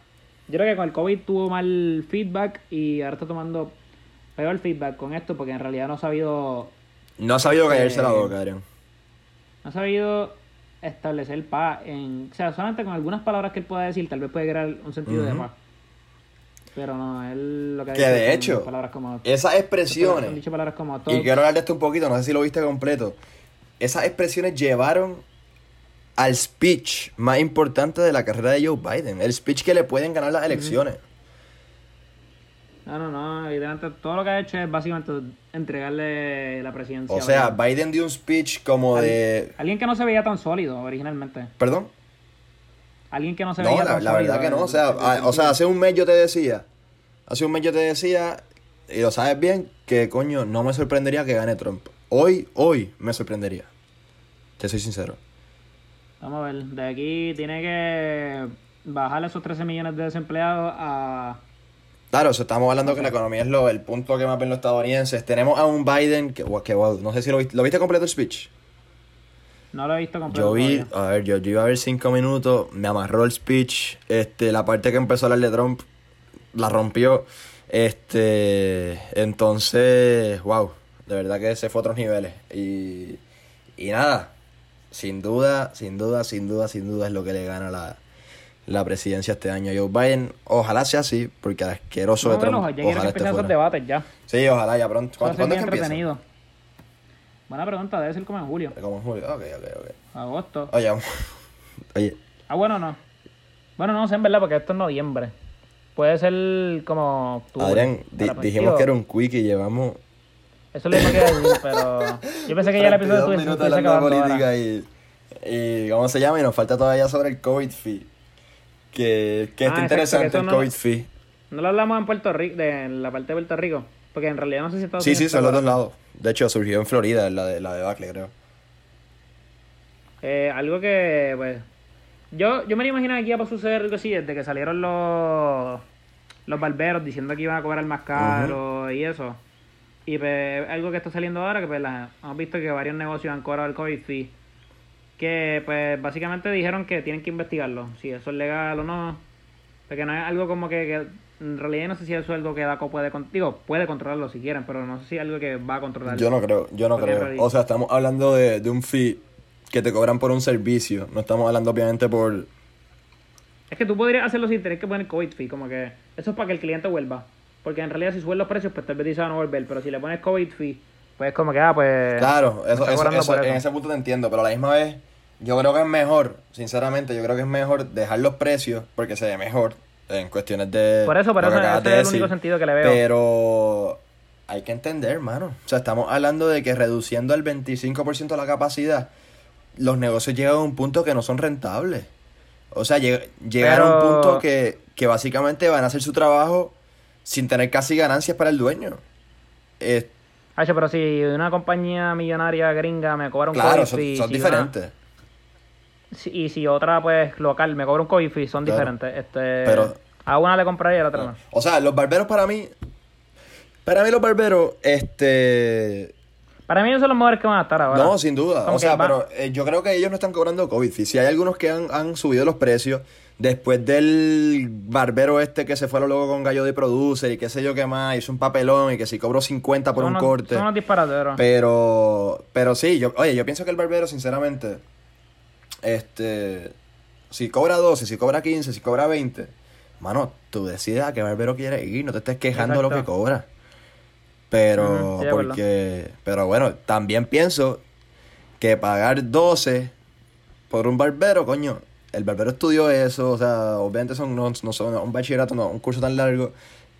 Yo creo que con el COVID tuvo mal feedback y ahora está tomando peor feedback con esto porque en realidad no ha sabido No ha sabido callarse la Eh, boca, Adrián. no ha sabido establecer paz en, o sea, solamente con algunas palabras que él pueda decir, tal vez puede crear un sentido de paz. Pero no, él lo que ha Que dicho de hecho, palabras como Esas expresiones, dicho palabras como y quiero hablar de esto un poquito, no sé si lo viste completo. Esas expresiones llevaron al speech más importante de la carrera de Joe Biden. El speech que le pueden ganar las elecciones. No, no, no, evidentemente todo lo que ha hecho es básicamente entregarle la presidencia. O sea, Biden. Biden dio un speech como de... Alguien que no se veía tan sólido originalmente. ¿Perdón? Alguien que no se No, veía la, tan la sólido. verdad que no. el- O sea, el- a- o sea, hace un mes yo te decía, hace un mes yo te decía, y lo sabes bien, que coño, no me sorprendería que gane Trump. Hoy, hoy me sorprendería. Te soy sincero. Vamos a ver, de aquí tiene que bajar esos 13 millones de desempleados a... Claro, o sea, estamos hablando que la economía es lo, el punto que más ven los estadounidenses. Tenemos a un Biden que, que wow, no sé si lo viste, ¿lo viste completo el speech? No lo he visto completo Yo vi, todavía. a ver, yo, yo iba a ver cinco minutos, me amarró el speech, este, la parte que empezó a hablar de Trump, la rompió, este, entonces, wow, de verdad que se fue a otros niveles, y, y nada, sin duda, sin duda, sin duda, sin duda es lo que le gana la, la presidencia este año a Joe Biden, ojalá sea así, porque el asqueroso Vamos de Trump, ya quieren ojalá esté fuera. debates ya. Sí, ojalá ya pronto, ¿cuándo, ¿cuándo es que empieza? Buena pregunta, debe ser como en julio, Como en julio, ok, ok, ok. agosto. Oye, oye, Ah, bueno, no. Bueno, no sé en verdad porque esto es noviembre. Puede ser como octubre. Adrián, di- dijimos que era un quick y llevamos Eso es lo mismo que iba a decir, pero... Yo pensé que ya el episodio 32 estuviese minutos hablando de política y, y ¿cómo se llama? Y nos falta todavía sobre el COVID fee. Que, que Ah, está exacto, interesante que el no- COVID fee. No lo hablamos en Puerto Rico, de en la parte de Puerto Rico. Porque en realidad no sé si Estados Sí, Unidos sí, son los dos lados. De hecho, surgió en Florida, en la de la debacle, creo. Eh, algo que, pues. Yo, yo me lo imagino que aquí iba a suceder algo así desde que salieron los, los barberos diciendo que iban a cobrar más caro y eso. Y pues, algo que está saliendo ahora, que pues la- hemos visto que varios negocios han cobrado el COVID fee. Que pues básicamente dijeron que tienen que investigarlo, si eso es legal o no. Porque no es algo como que, que en realidad no sé si el sueldo que DACO puede, digo, puede controlarlo si quieren, pero no sé si es algo que va a controlar. Yo no creo, yo no creo. realidad- O sea, estamos hablando de, de un fee que te cobran por un servicio. No estamos hablando, obviamente, por. Es que tú podrías hacerlo sin tener que poner COVID fee, como que eso es para que el cliente vuelva. Porque en realidad si suben los precios, pues tal vez dice "Ah, no volver, pero si le pones COVID fee, pues como que, ah, pues... Claro, eso, eso, eso- en ese punto te entiendo, pero a la misma vez, yo creo que es mejor, sinceramente, yo creo que es mejor dejar los precios porque se ve mejor en cuestiones de. Por eso, por eso, ese de es el único sentido que le veo. Pero hay que entender, hermano. O sea, estamos hablando de que reduciendo el 25% la capacidad, los negocios llegan a un punto que no son rentables. O sea, lleg- llegan a un Pero- punto que, que básicamente van a hacer su trabajo sin tener casi ganancias para el dueño. Eh, pero si una compañía millonaria gringa me cobra un claro, son, fee... son si una- diferentes. si- y si otra, pues, local me cobra un COVID fee, son Claro. diferentes. Este, Pero- A una le compraría y a la otra no. O sea, los barberos para mí. Para mí, los barberos, este. Para mí esos son los mejores que van a estar ahora. No, sin duda. Como O sea, pero eh, yo creo que ellos no están cobrando COVID. Si hay algunos que han, han subido los precios después del barbero este que se fue a lo loco con Gallo de Producer y qué sé yo qué más, hizo un papelón y que si cobró 50 por son un unos- corte. Son unos disparateros. Pero, pero sí, yo, oye, yo pienso que el barbero, sinceramente, este, si cobra 12, si cobra 15, si cobra 20, mano, tú decides a qué barbero quieres ir, no te estés quejando de lo que cobra. Pero, porque, pero bueno, también pienso que pagar 12 por un barbero, coño, el barbero estudió eso, o sea, obviamente son, no, no son un bachillerato, no, un curso tan largo,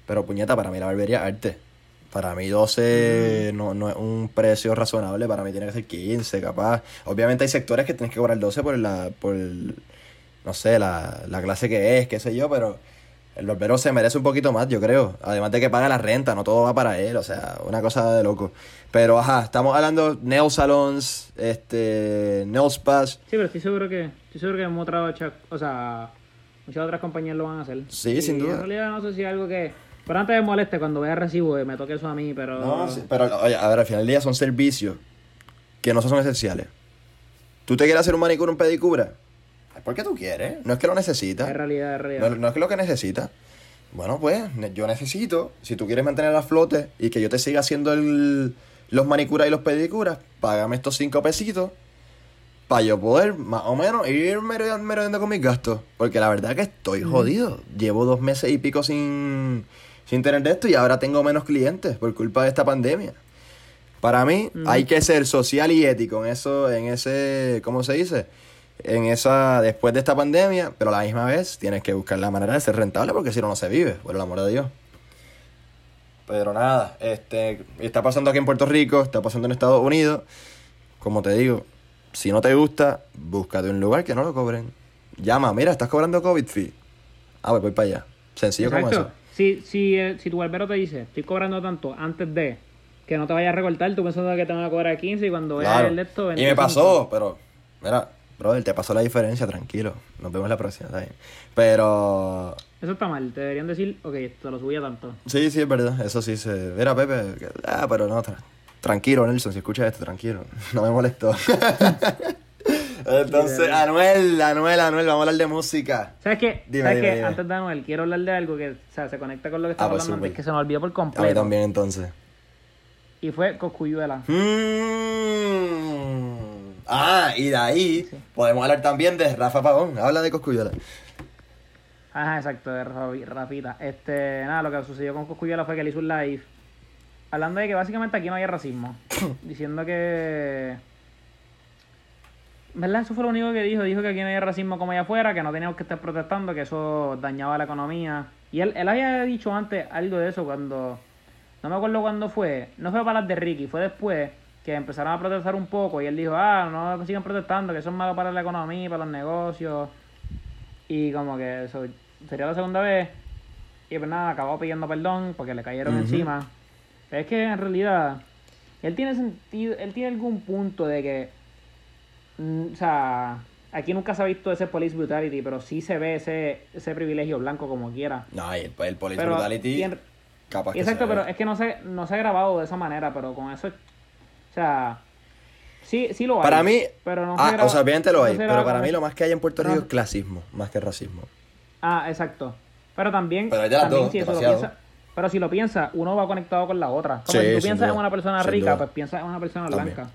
pero puñeta, para mí la barbería es arte. Para mí 12 no, no es un precio razonable, para mí tiene que ser 15, capaz. Obviamente hay sectores que tienes que cobrar 12 por la, por, no sé, la, la clase que es, qué sé yo, pero El barbero se merece un poquito más, yo creo. Además de que paga la renta, no todo va para él, o sea, una cosa de loco. Pero ajá, estamos hablando de nail salons, este, nail spas. Sí, pero estoy seguro que, estoy seguro que en otra, o sea, muchas otras compañías lo van a hacer. Sí, Y sin duda. En realidad no sé si es algo que, pero antes me moleste cuando vea recibo y me toque eso a mí, pero... No, sí, pero oye, a ver, al final del día son servicios que no son esenciales. ¿Tú te quieres hacer un manicure un pedicura? Es porque tú quieres, no es que lo necesitas. Es realidad, es realidad. No, no es que lo que necesitas. Bueno, pues yo necesito, si tú quieres mantener a flote y que yo te siga haciendo el- los manicuras y los pedicuras, págame estos cinco pesitos para yo poder más o menos ir merodeando, con mis gastos. Porque la verdad que estoy jodido. Llevo dos meses y pico sin, sin tener de esto y ahora tengo menos clientes por culpa de esta pandemia. Para mí hay que ser social y ético en eso, en ese, ¿cómo se dice? En esa, después de esta pandemia, pero a la misma vez tienes que buscar la manera de ser rentable porque si no, no se vive, por el amor de Dios. Pero nada, este, está pasando aquí en Puerto Rico, está pasando en Estados Unidos. Como te digo, si no te gusta, búscate un lugar que no lo cobren. Llama, mira, estás cobrando COVID fee. Ah, pues voy para allá. Sencillo como eso. Si, si, eh, si tu barbero te dice, estoy cobrando tanto antes de que no te vayas a recortar, tú pensando que te van a cobrar 15 y cuando veas Claro. el de esto... Y me 25. pasó, pero, mira, brother, te pasó la diferencia, tranquilo. Nos vemos la próxima, está bien. Pero, Eso está mal, te deberían decir, ok, te lo subía tanto. sí, sí, es verdad, eso sí se... Mira, Pepe, que- ah, pero no, tra- tranquilo, Nelson, si escuchas esto, tranquilo, no me molestó. Entonces, Anuel, Anuel, Anuel, vamos a hablar de música. ¿Sabes qué? Dime, ¿Sabes dime, qué? dime. Antes de Anuel, quiero hablar de algo que o sea, se conecta con lo que Ah, estaba pues, hablando antes, que se me olvidó por A mí completo. también, entonces. Y fue Coscuyuela. Mm. Ah, y de ahí podemos hablar también de Rafa Pavón. Habla de Coscuyola. Ajá, exacto, de Rafi- Rafita. Este, nada, lo que sucedió con Coscuyuela fue que él hizo un live hablando de que básicamente aquí no hay racismo. diciendo que. ¿Verdad? Eso fue lo único que dijo. Dijo que aquí no hay racismo como allá afuera, que no teníamos que estar protestando, que eso dañaba la economía. Y él, él había dicho antes algo de eso cuando. No me acuerdo cuándo fue. No fue para las de Ricky, fue después que empezaron a protestar un poco. Y él dijo, ah, no sigan protestando, que eso es malo para la economía, para los negocios. Y como que eso sería la segunda vez. Y pues nada, acabó pidiendo perdón porque le cayeron encima. Pero es que en realidad, él tiene sentido, él tiene algún punto de que, mm, o sea, aquí nunca se ha visto ese police brutality, pero sí se ve ese, ese privilegio blanco como quiera. No, y el, el Police Pero, Brutality, en- capaz que Exacto, se pero ve. es que no se, no se ha grabado de esa manera, pero con eso, sea, sí, sí lo hay. Para mí, pero no ah, o sea, obviamente lo no hay, pero para mí lo más que hay en Puerto No. Rico es clasismo, más que racismo. Ah, exacto. Pero también, Pero también dos, si eso lo piensa, pero si lo piensas, uno va conectado con la otra. Como Sí, si tú piensas duda, en una persona rica, pues piensas en una persona También. blanca.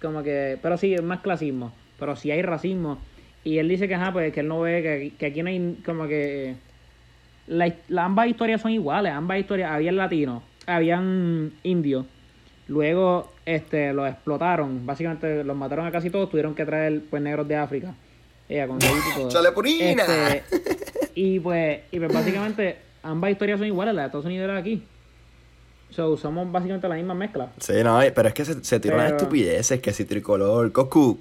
Como que, pero sí, es más clasismo. Pero sí hay racismo. Y él dice que, ajá, pues que él no ve que, que aquí no hay como que... La, la- ambas historias son iguales, ambas historias, habían latinos, habían indios. Luego este los explotaron, básicamente los mataron a casi todos, tuvieron que traer pues negros de África. Ella con. Este, y pues, y pues básicamente ambas historias son iguales, la de Estados Unidos de aquí. So, somos básicamente la misma mezcla. Sí, no, pero es que se, se tiró Pero- estupideces, que si tricolor. Coscu,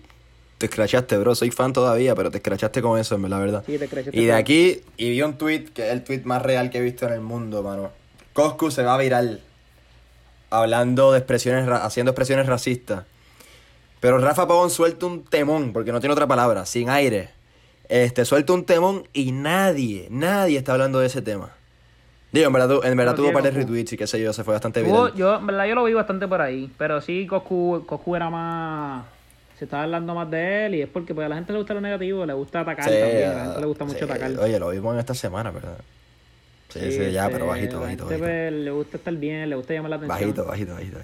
te escrachaste, bro. Soy fan todavía, pero te escrachaste con eso, en la verdad. Sí, te escrachaste Y de aquí, y vi un tweet que es el tweet más real que he visto en el mundo, mano. Coscu se va viral. Hablando de expresiones, haciendo expresiones racistas. Pero Rafa Pavón suelta un temón, porque no tiene otra palabra, sin aire. Este, suelta un temón y nadie, nadie está hablando de ese tema. Digo, en verdad, tu- en verdad tuvo un par de retweets y qué sé yo, se fue bastante viral. yo, en verdad, yo lo vi bastante por ahí. Pero sí, Coscu, Coscu era más. Se estaba hablando más de él y es porque pues, a la gente le gusta lo negativo, le gusta atacar Sí, también. A la ah, gente le gusta mucho sí. atacar. Oye, lo vimos en esta semana, ¿verdad? Sí, sí, ya, este, pero bajito, la bajito, gente, bajito. pues, le gusta estar bien, le gusta llamar la atención. Bajito, bajito, bajito,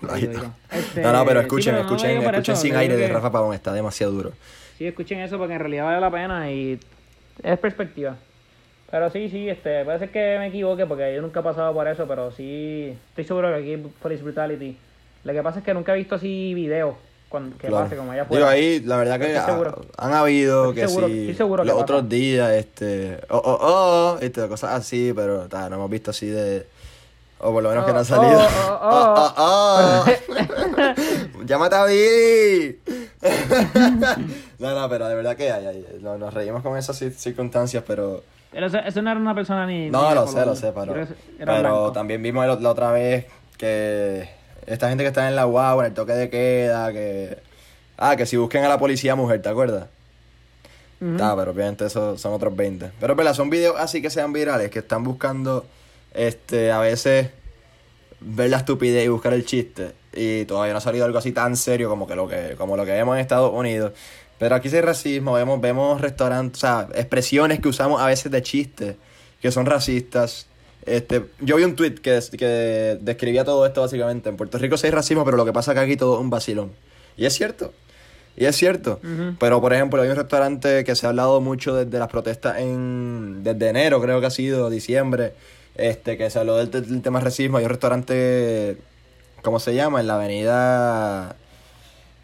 bajito. Este, No, no, pero sí, escuchen, pero escuchen, escuchen eso, sin aire de Rafa Pavón, está demasiado duro. Sí, escuchen eso porque en realidad vale la pena y es perspectiva. Pero sí, sí, este, puede ser que me equivoque porque yo nunca he pasado por eso, pero sí, estoy seguro que aquí Police Brutality. Lo que pasa es que nunca he visto así videos cuando, que Claro. pase como allá Digo, afuera. ahí, la verdad que ha- han habido Estoy que seguro- sí, estoy seguro que los pasa. otros días, este, oh, oh, oh, este, cosas así, pero ta, no hemos visto así de, o por lo menos que no Oh, han salido. oh, oh, oh, oh. Llámate a Billy. no, no, pero de verdad que hay, hay- no, nos reímos con esas cir- circunstancias, pero Pero eso, no era una persona ni. No, ni lo sé, lo sé, pero, pero también vimos la otra vez que esta gente que está en la guagua, en el toque de queda, que... Ah, que si busquen a la policía mujer, ¿te acuerdas? Ujú. Ah, pero obviamente esos son otros 20. Pero, ¿verdad? Son videos así que sean virales, que están buscando, este, a veces, ver la estupidez y buscar el chiste. Y todavía no ha salido algo así tan serio como que lo que, como lo que vemos en Estados Unidos. Pero aquí sí hay racismo, vemos, vemos restaurantes, o sea, expresiones que usamos a veces de chiste, que son racistas. Este, yo vi un tweet que, que describía todo esto básicamente. En Puerto Rico sí hay racismo, pero lo que pasa es que aquí todo es un vacilón. Y es cierto. Y es cierto. Pero, por ejemplo, hay un restaurante que se ha hablado mucho desde las protestas en... Desde enero, creo que ha sido, diciembre, este, que se habló del, del tema racismo. Hay un restaurante, ¿cómo se llama? En la avenida...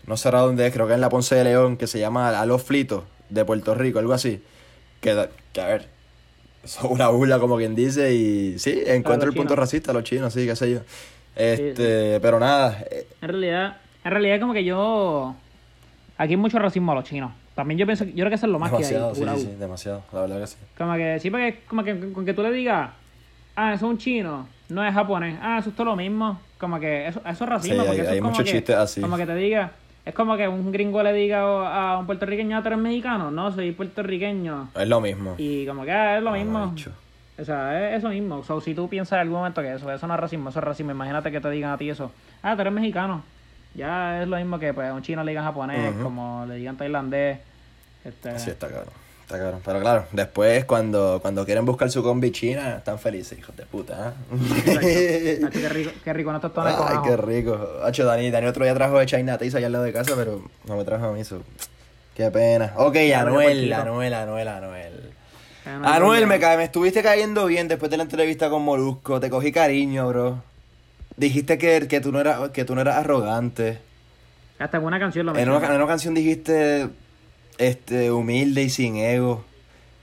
No sé ahora dónde es, creo que en la Ponce de León, que se llama A los Flitos, de Puerto Rico, algo así. Que, que a ver, es una burla, como quien dice, y sí, encuentro el punto racista, los chinos, sí, qué sé yo. Este, pero nada, eh, En realidad, en realidad como que yo... Aquí hay mucho racismo a los chinos. También yo pienso, yo creo que eso es lo más demasiado, que sí, hay. sí, pura- sí, demasiado, la verdad que sí. Como que, sí, porque como que con que tú le digas, ah, eso es un chino, no es japonés, ah, eso es todo lo mismo. Como que eso, eso es racismo. Sí, porque hay- eso hay es como muchos que, chistes así. Como que te diga, es como que un gringo le diga a un puertorriqueño, ah, tú eres mexicano, no, soy puertorriqueño. Es lo mismo. Y como que ah, es lo Ah, mismo. bicho. O sea, es eso mismo. So, si tú piensas en algún momento que eso, eso no es racismo, eso es racismo. Imagínate que te digan a ti eso. Ah, tú eres mexicano. Ya es lo mismo que pues, a un chino le digan japonés, como le digan tailandés. Este, está claro. Está claro. Pero claro, después cuando, cuando quieren buscar su combi china, están felices, hijos de puta. ¿eh? Hacho, qué rico, qué rico, no con Ay, qué rico. Hacho, Dani, Dani otro día trajo de China Taste allá al lado de casa, pero no me trajo a mí. so, Qué pena. Ok, Anuel. Anuel, Anuel, Anuel. Anuel, me, ca- me estuviste cayendo bien después de la entrevista con Molusco. Te cogí cariño, bro. Dijiste que, que, tú, no eras, que tú no eras arrogante. Hasta en una canción lo En una, en una canción dijiste este humilde y sin ego.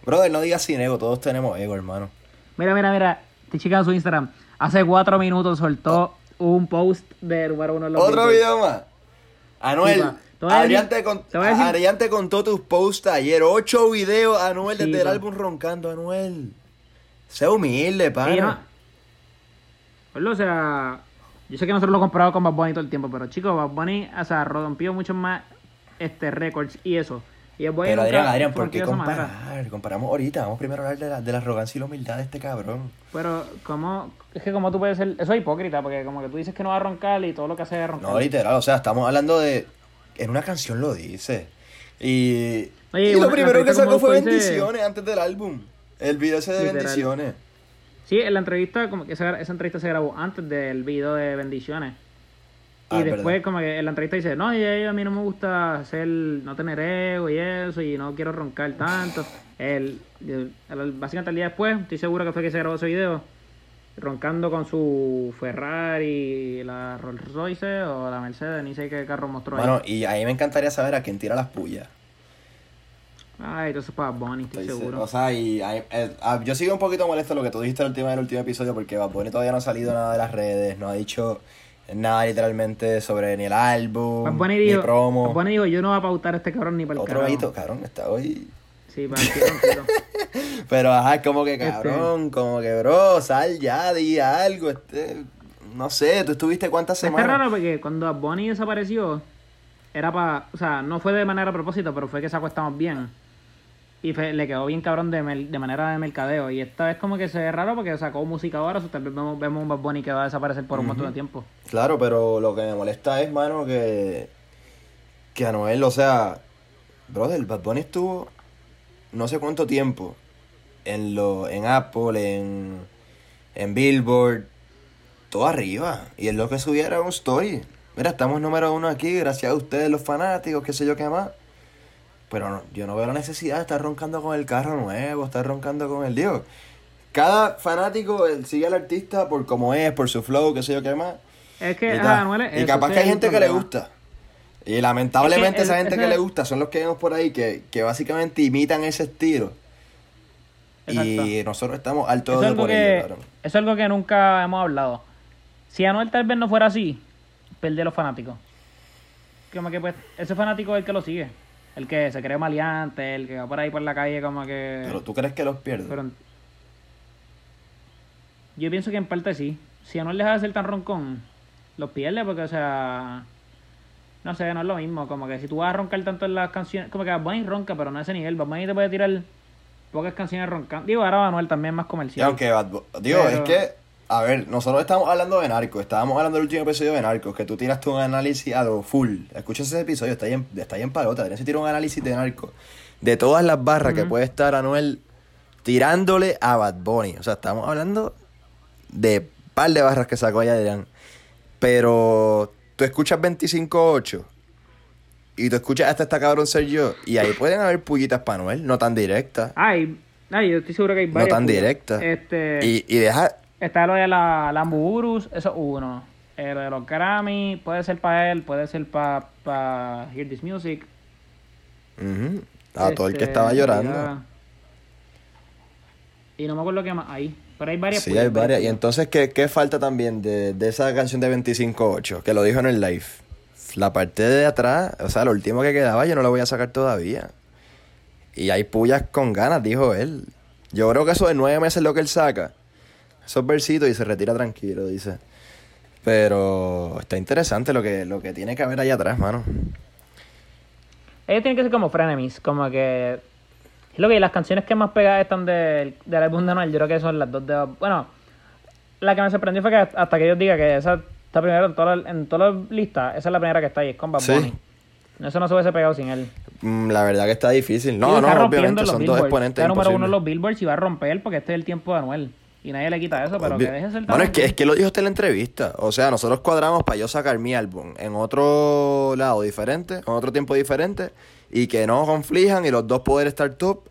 Brother, no digas sin ego, todos tenemos ego, hermano. Mira, mira, mira. Te chica en su Instagram. Hace cuatro minutos soltó un post de número uno Otro video más. Anuel, Adrián, te con- te contó tus posts ayer. Ocho videos, Anuel, Sí, desde el álbum roncando, Anuel. Sé humilde, pana. no. Pues, o sea, yo sé que nosotros lo comparamos con Bad Bunny todo el tiempo, pero chicos, Bad Bunny, o sea, rompió mucho más este récords y eso. Y el Bunny Pero Adrián, Adrián, ¿por qué manera. comparar? Comparamos ahorita. Vamos primero a hablar de la, de la arrogancia y la humildad de este cabrón. Pero, como Es que como tú puedes ser... Eso es hipócrita, porque como que tú dices que no va a roncar y todo lo que hace es roncar. No, literal, o sea, estamos hablando de. En una canción lo dice. Y. Oye, y lo primero que sacó fue dice- bendiciones antes del álbum. El video ese de Literal. bendiciones. Sí, en la entrevista, como que esa, esa entrevista se grabó antes del video de bendiciones. Y Ah, es después, verdad. como que en la entrevista dice, no, y a mí no me gusta hacer, no tener ego y eso, y no quiero roncar tanto. El, el- el- básicamente el día después, estoy seguro que fue que se grabó ese video, roncando con su Ferrari, la Rolls Royce o la Mercedes, ni sé qué carro mostró ahí. Bueno, y a mí me encantaría saber a quién tira las pullas. Ay, entonces para Bonnie, estoy Estoy se- seguro. O sea, y eh, ah, yo sigo un poquito molesto lo que tú dijiste en el último, en el último episodio porque Bad Bunny todavía no ha salido nada de las redes, no ha dicho nada literalmente sobre ni el álbum, Bunny ni dijo, promo. Bunny dijo, yo no voy a pautar a este cabrón ni para el Otro carajo. cabrón, está hoy. Sí, para el. Pero ajá, es como que Este- cabrón, como que bro, sal ya, di algo, este, no sé, tú estuviste cuántas Está semanas. raro porque cuando Bunny desapareció, era para, o sea, no fue de manera a propósito, pero fue que sacó Estamos Bien. Y fue- le quedó bien cabrón de, de manera de mercadeo. Y esta vez como que se ve raro porque sacó música ahora, tal vez vemos, vemos un Bad Bunny que va a desaparecer por un montón de tiempo. Claro, pero lo que me molesta es, mano, que que Anuel, o sea, brother, Bad Bunny estuvo no sé cuánto tiempo en lo en Apple, en en Billboard, todo arriba, y es lo que subiera un story. Mira, estamos número uno aquí, gracias a ustedes los fanáticos, qué sé yo qué más. Pero no, yo no veo la necesidad de estar roncando con el carro nuevo, estar roncando con el Dios. Cada fanático sigue al artista por cómo es, por su flow, qué sé yo qué más. Es que, Y, ah, ta. Anuel es Y capaz que hay gente que le gusta. Y lamentablemente Es que esa gente que le gusta son los que vemos por ahí que, que básicamente imitan ese estilo. Y nosotros estamos altos de por que, ello, claro. eso es algo que nunca hemos hablado. Si Anuel tal vez no fuera así, pierde los fanáticos. Como que pues, ese fanático es el que lo sigue. El que se cree maleante, el que va por ahí por la calle como que... Pero tú crees que los pierde. Pero- yo pienso que en parte sí. Si Anuel deja de ser tan roncón, los pierde porque, o sea... No sé, no es lo mismo. Como que si tú vas a roncar tanto en las canciones... Como que Bad Bunny ronca, pero no a ese nivel. Bad Bunny te puede tirar pocas canciones roncando. Digo, ahora Anuel también es más Y comercial. aunque Bad Digo, Pero- es que, a ver, nosotros estamos hablando de Narcos, estábamos hablando del último episodio de Narcos, que tú tiraste un análisis a lo full. Escucha ese episodio, está ahí en, está ahí en palota, tienes que tirar un análisis de Narcos. De todas las barras que puede estar Anuel tirándole a Bad Bunny. O sea, estamos hablando de par de barras que sacó allá Adrián. Pero tú escuchas 25-8 y tú escuchas hasta esta cabrón ser yo. Y ahí pueden haber pullitas para Anuel, no tan directas. Ay, ay, yo estoy seguro que hay No varias. tan porque, directas. Este, Y, y deja, Está lo de la Lamburus, eso es uno. Eh, lo de los Grammy, puede ser para él, puede ser para pa Hear This Music. Ujú. A todo el que Este, estaba llorando. ya. Y no me acuerdo qué más hay. Pero hay varias. Sí, hay varias. Y entonces, ¿qué, qué falta también de, de esa canción de 25-8? Que lo dijo en el live. La parte de atrás, o sea, lo último que quedaba, yo no lo voy a sacar todavía. Y hay pullas con ganas, dijo él. Yo creo que eso de nueve meses es lo que él saca. Esos versitos y se retira tranquilo, dice. Pero está interesante lo que, lo que tiene que haber allá atrás, mano. Ellos tienen que ser como frenemies, como que... Es lo que las canciones que más pegadas están del, del álbum de Noel, yo creo que son las dos de... Bueno, la que me sorprendió fue que hasta que ellos digan que esa está primero en todas en todas las listas, esa es la primera que está ahí, es con Bad Sí. Eso no se hubiese pegado sin él. Mm, La verdad que está difícil. No, no, obviamente son dos exponentes Está número uno en los billboards y va a romper porque este es el tiempo de Anuel. Y nadie le quita eso, pero Obvio. que deje de ser Bueno, es que, es que lo dijo usted en la entrevista. O sea, nosotros cuadramos para yo sacar mi álbum en otro lado diferente, en otro tiempo diferente, y que no conflijan y los dos poder estar top,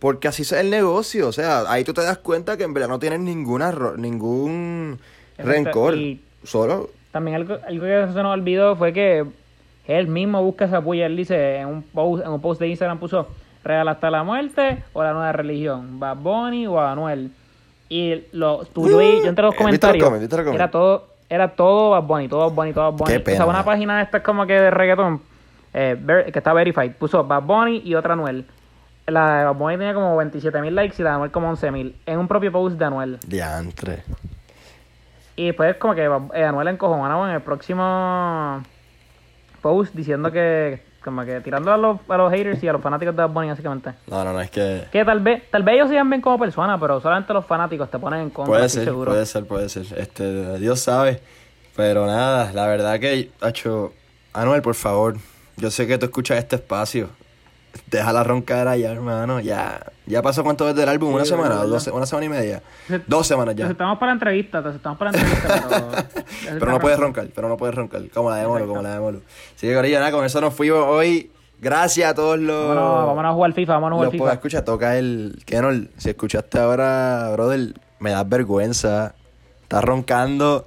porque así es el negocio. O sea, ahí tú te das cuenta que en verdad no tienes ninguna ningún Exacto, rencor. y- Solo. También algo, algo que se nos olvidó fue que él mismo busca esa puya. Él dice en un post, en un post de Instagram puso Real hasta la muerte o la nueva religión, Bad Bunny o Anuel. Y lo, tú, yo, vi- yo entre los Eh, ¿viste los comentarios era todo, era todo Bad Bunny, todo Bad Bunny, todo Bad Bunny. Qué o sea, una página de estas como que de reggaetón eh, que está verified, puso Bad Bunny y otra Anuel. La de Bad Bunny tenía como 27 mil likes y la de Anuel como 11 mil. En un propio post de Anuel. Diantre. Y después como que eh, Anuel encojonado en el próximo post diciendo que como que tirando a los, a los haters y a los fanáticos de Bad Bunny básicamente. No, no, no, es que. Que tal vez, tal vez ellos sigan bien como personas, pero solamente los fanáticos te ponen en contra, Puede ser, seguro. puede ser, puede ser. Este, Dios sabe. Pero nada, la verdad que, Hacho, Anuel, por favor, yo sé que tú escuchas este espacio. Deja la roncadera ya, hermano. Ya, ya pasó cuánto desde el álbum, Sí, una semana, dos una semana y media. Dos semanas ya. estamos para la entrevista, entonces estamos para la entrevista, pero... Pero no puedes roncar, pero no puedes roncar. Como la de Molo, como la de Molo. Así que, Corillo, nada, con eso nos fuimos hoy. Gracias a todos los. Vámonos, vámonos a jugar FIFA, vámonos a jugar FIFA. escuchar, toca el. Kenol, si escuchaste ahora, brother, me das vergüenza. Estás roncando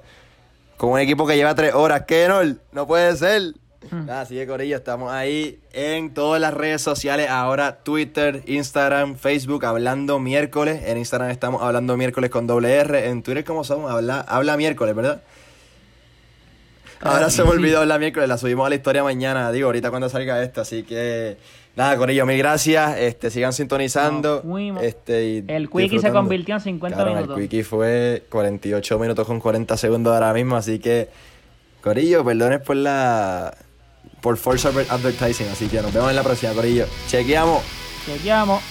con un equipo que lleva tres horas. Kenol, no puede ser. Nada, así que Corillo, estamos ahí en todas las redes sociales. Ahora Twitter, Instagram, Facebook, hablando miércoles. En Instagram estamos hablando miércoles con doble R. En Twitter, ¿cómo somos? Habla, habla miércoles, ¿verdad? Ahora Ah, se me sí. olvidó la miércoles, la subimos a la historia mañana, digo, ahorita cuando salga esto, así que nada, Corillo, mil gracias, este, sigan sintonizando. Este, y El quickie se convirtió en 50 Cabrón, minutos. El quickie fue 48 minutos con 40 segundos ahora mismo, así que, Corillo, perdones por la... por Force Advertising, así que nos vemos en la próxima, Corillo. Chequeamos. Chequeamos.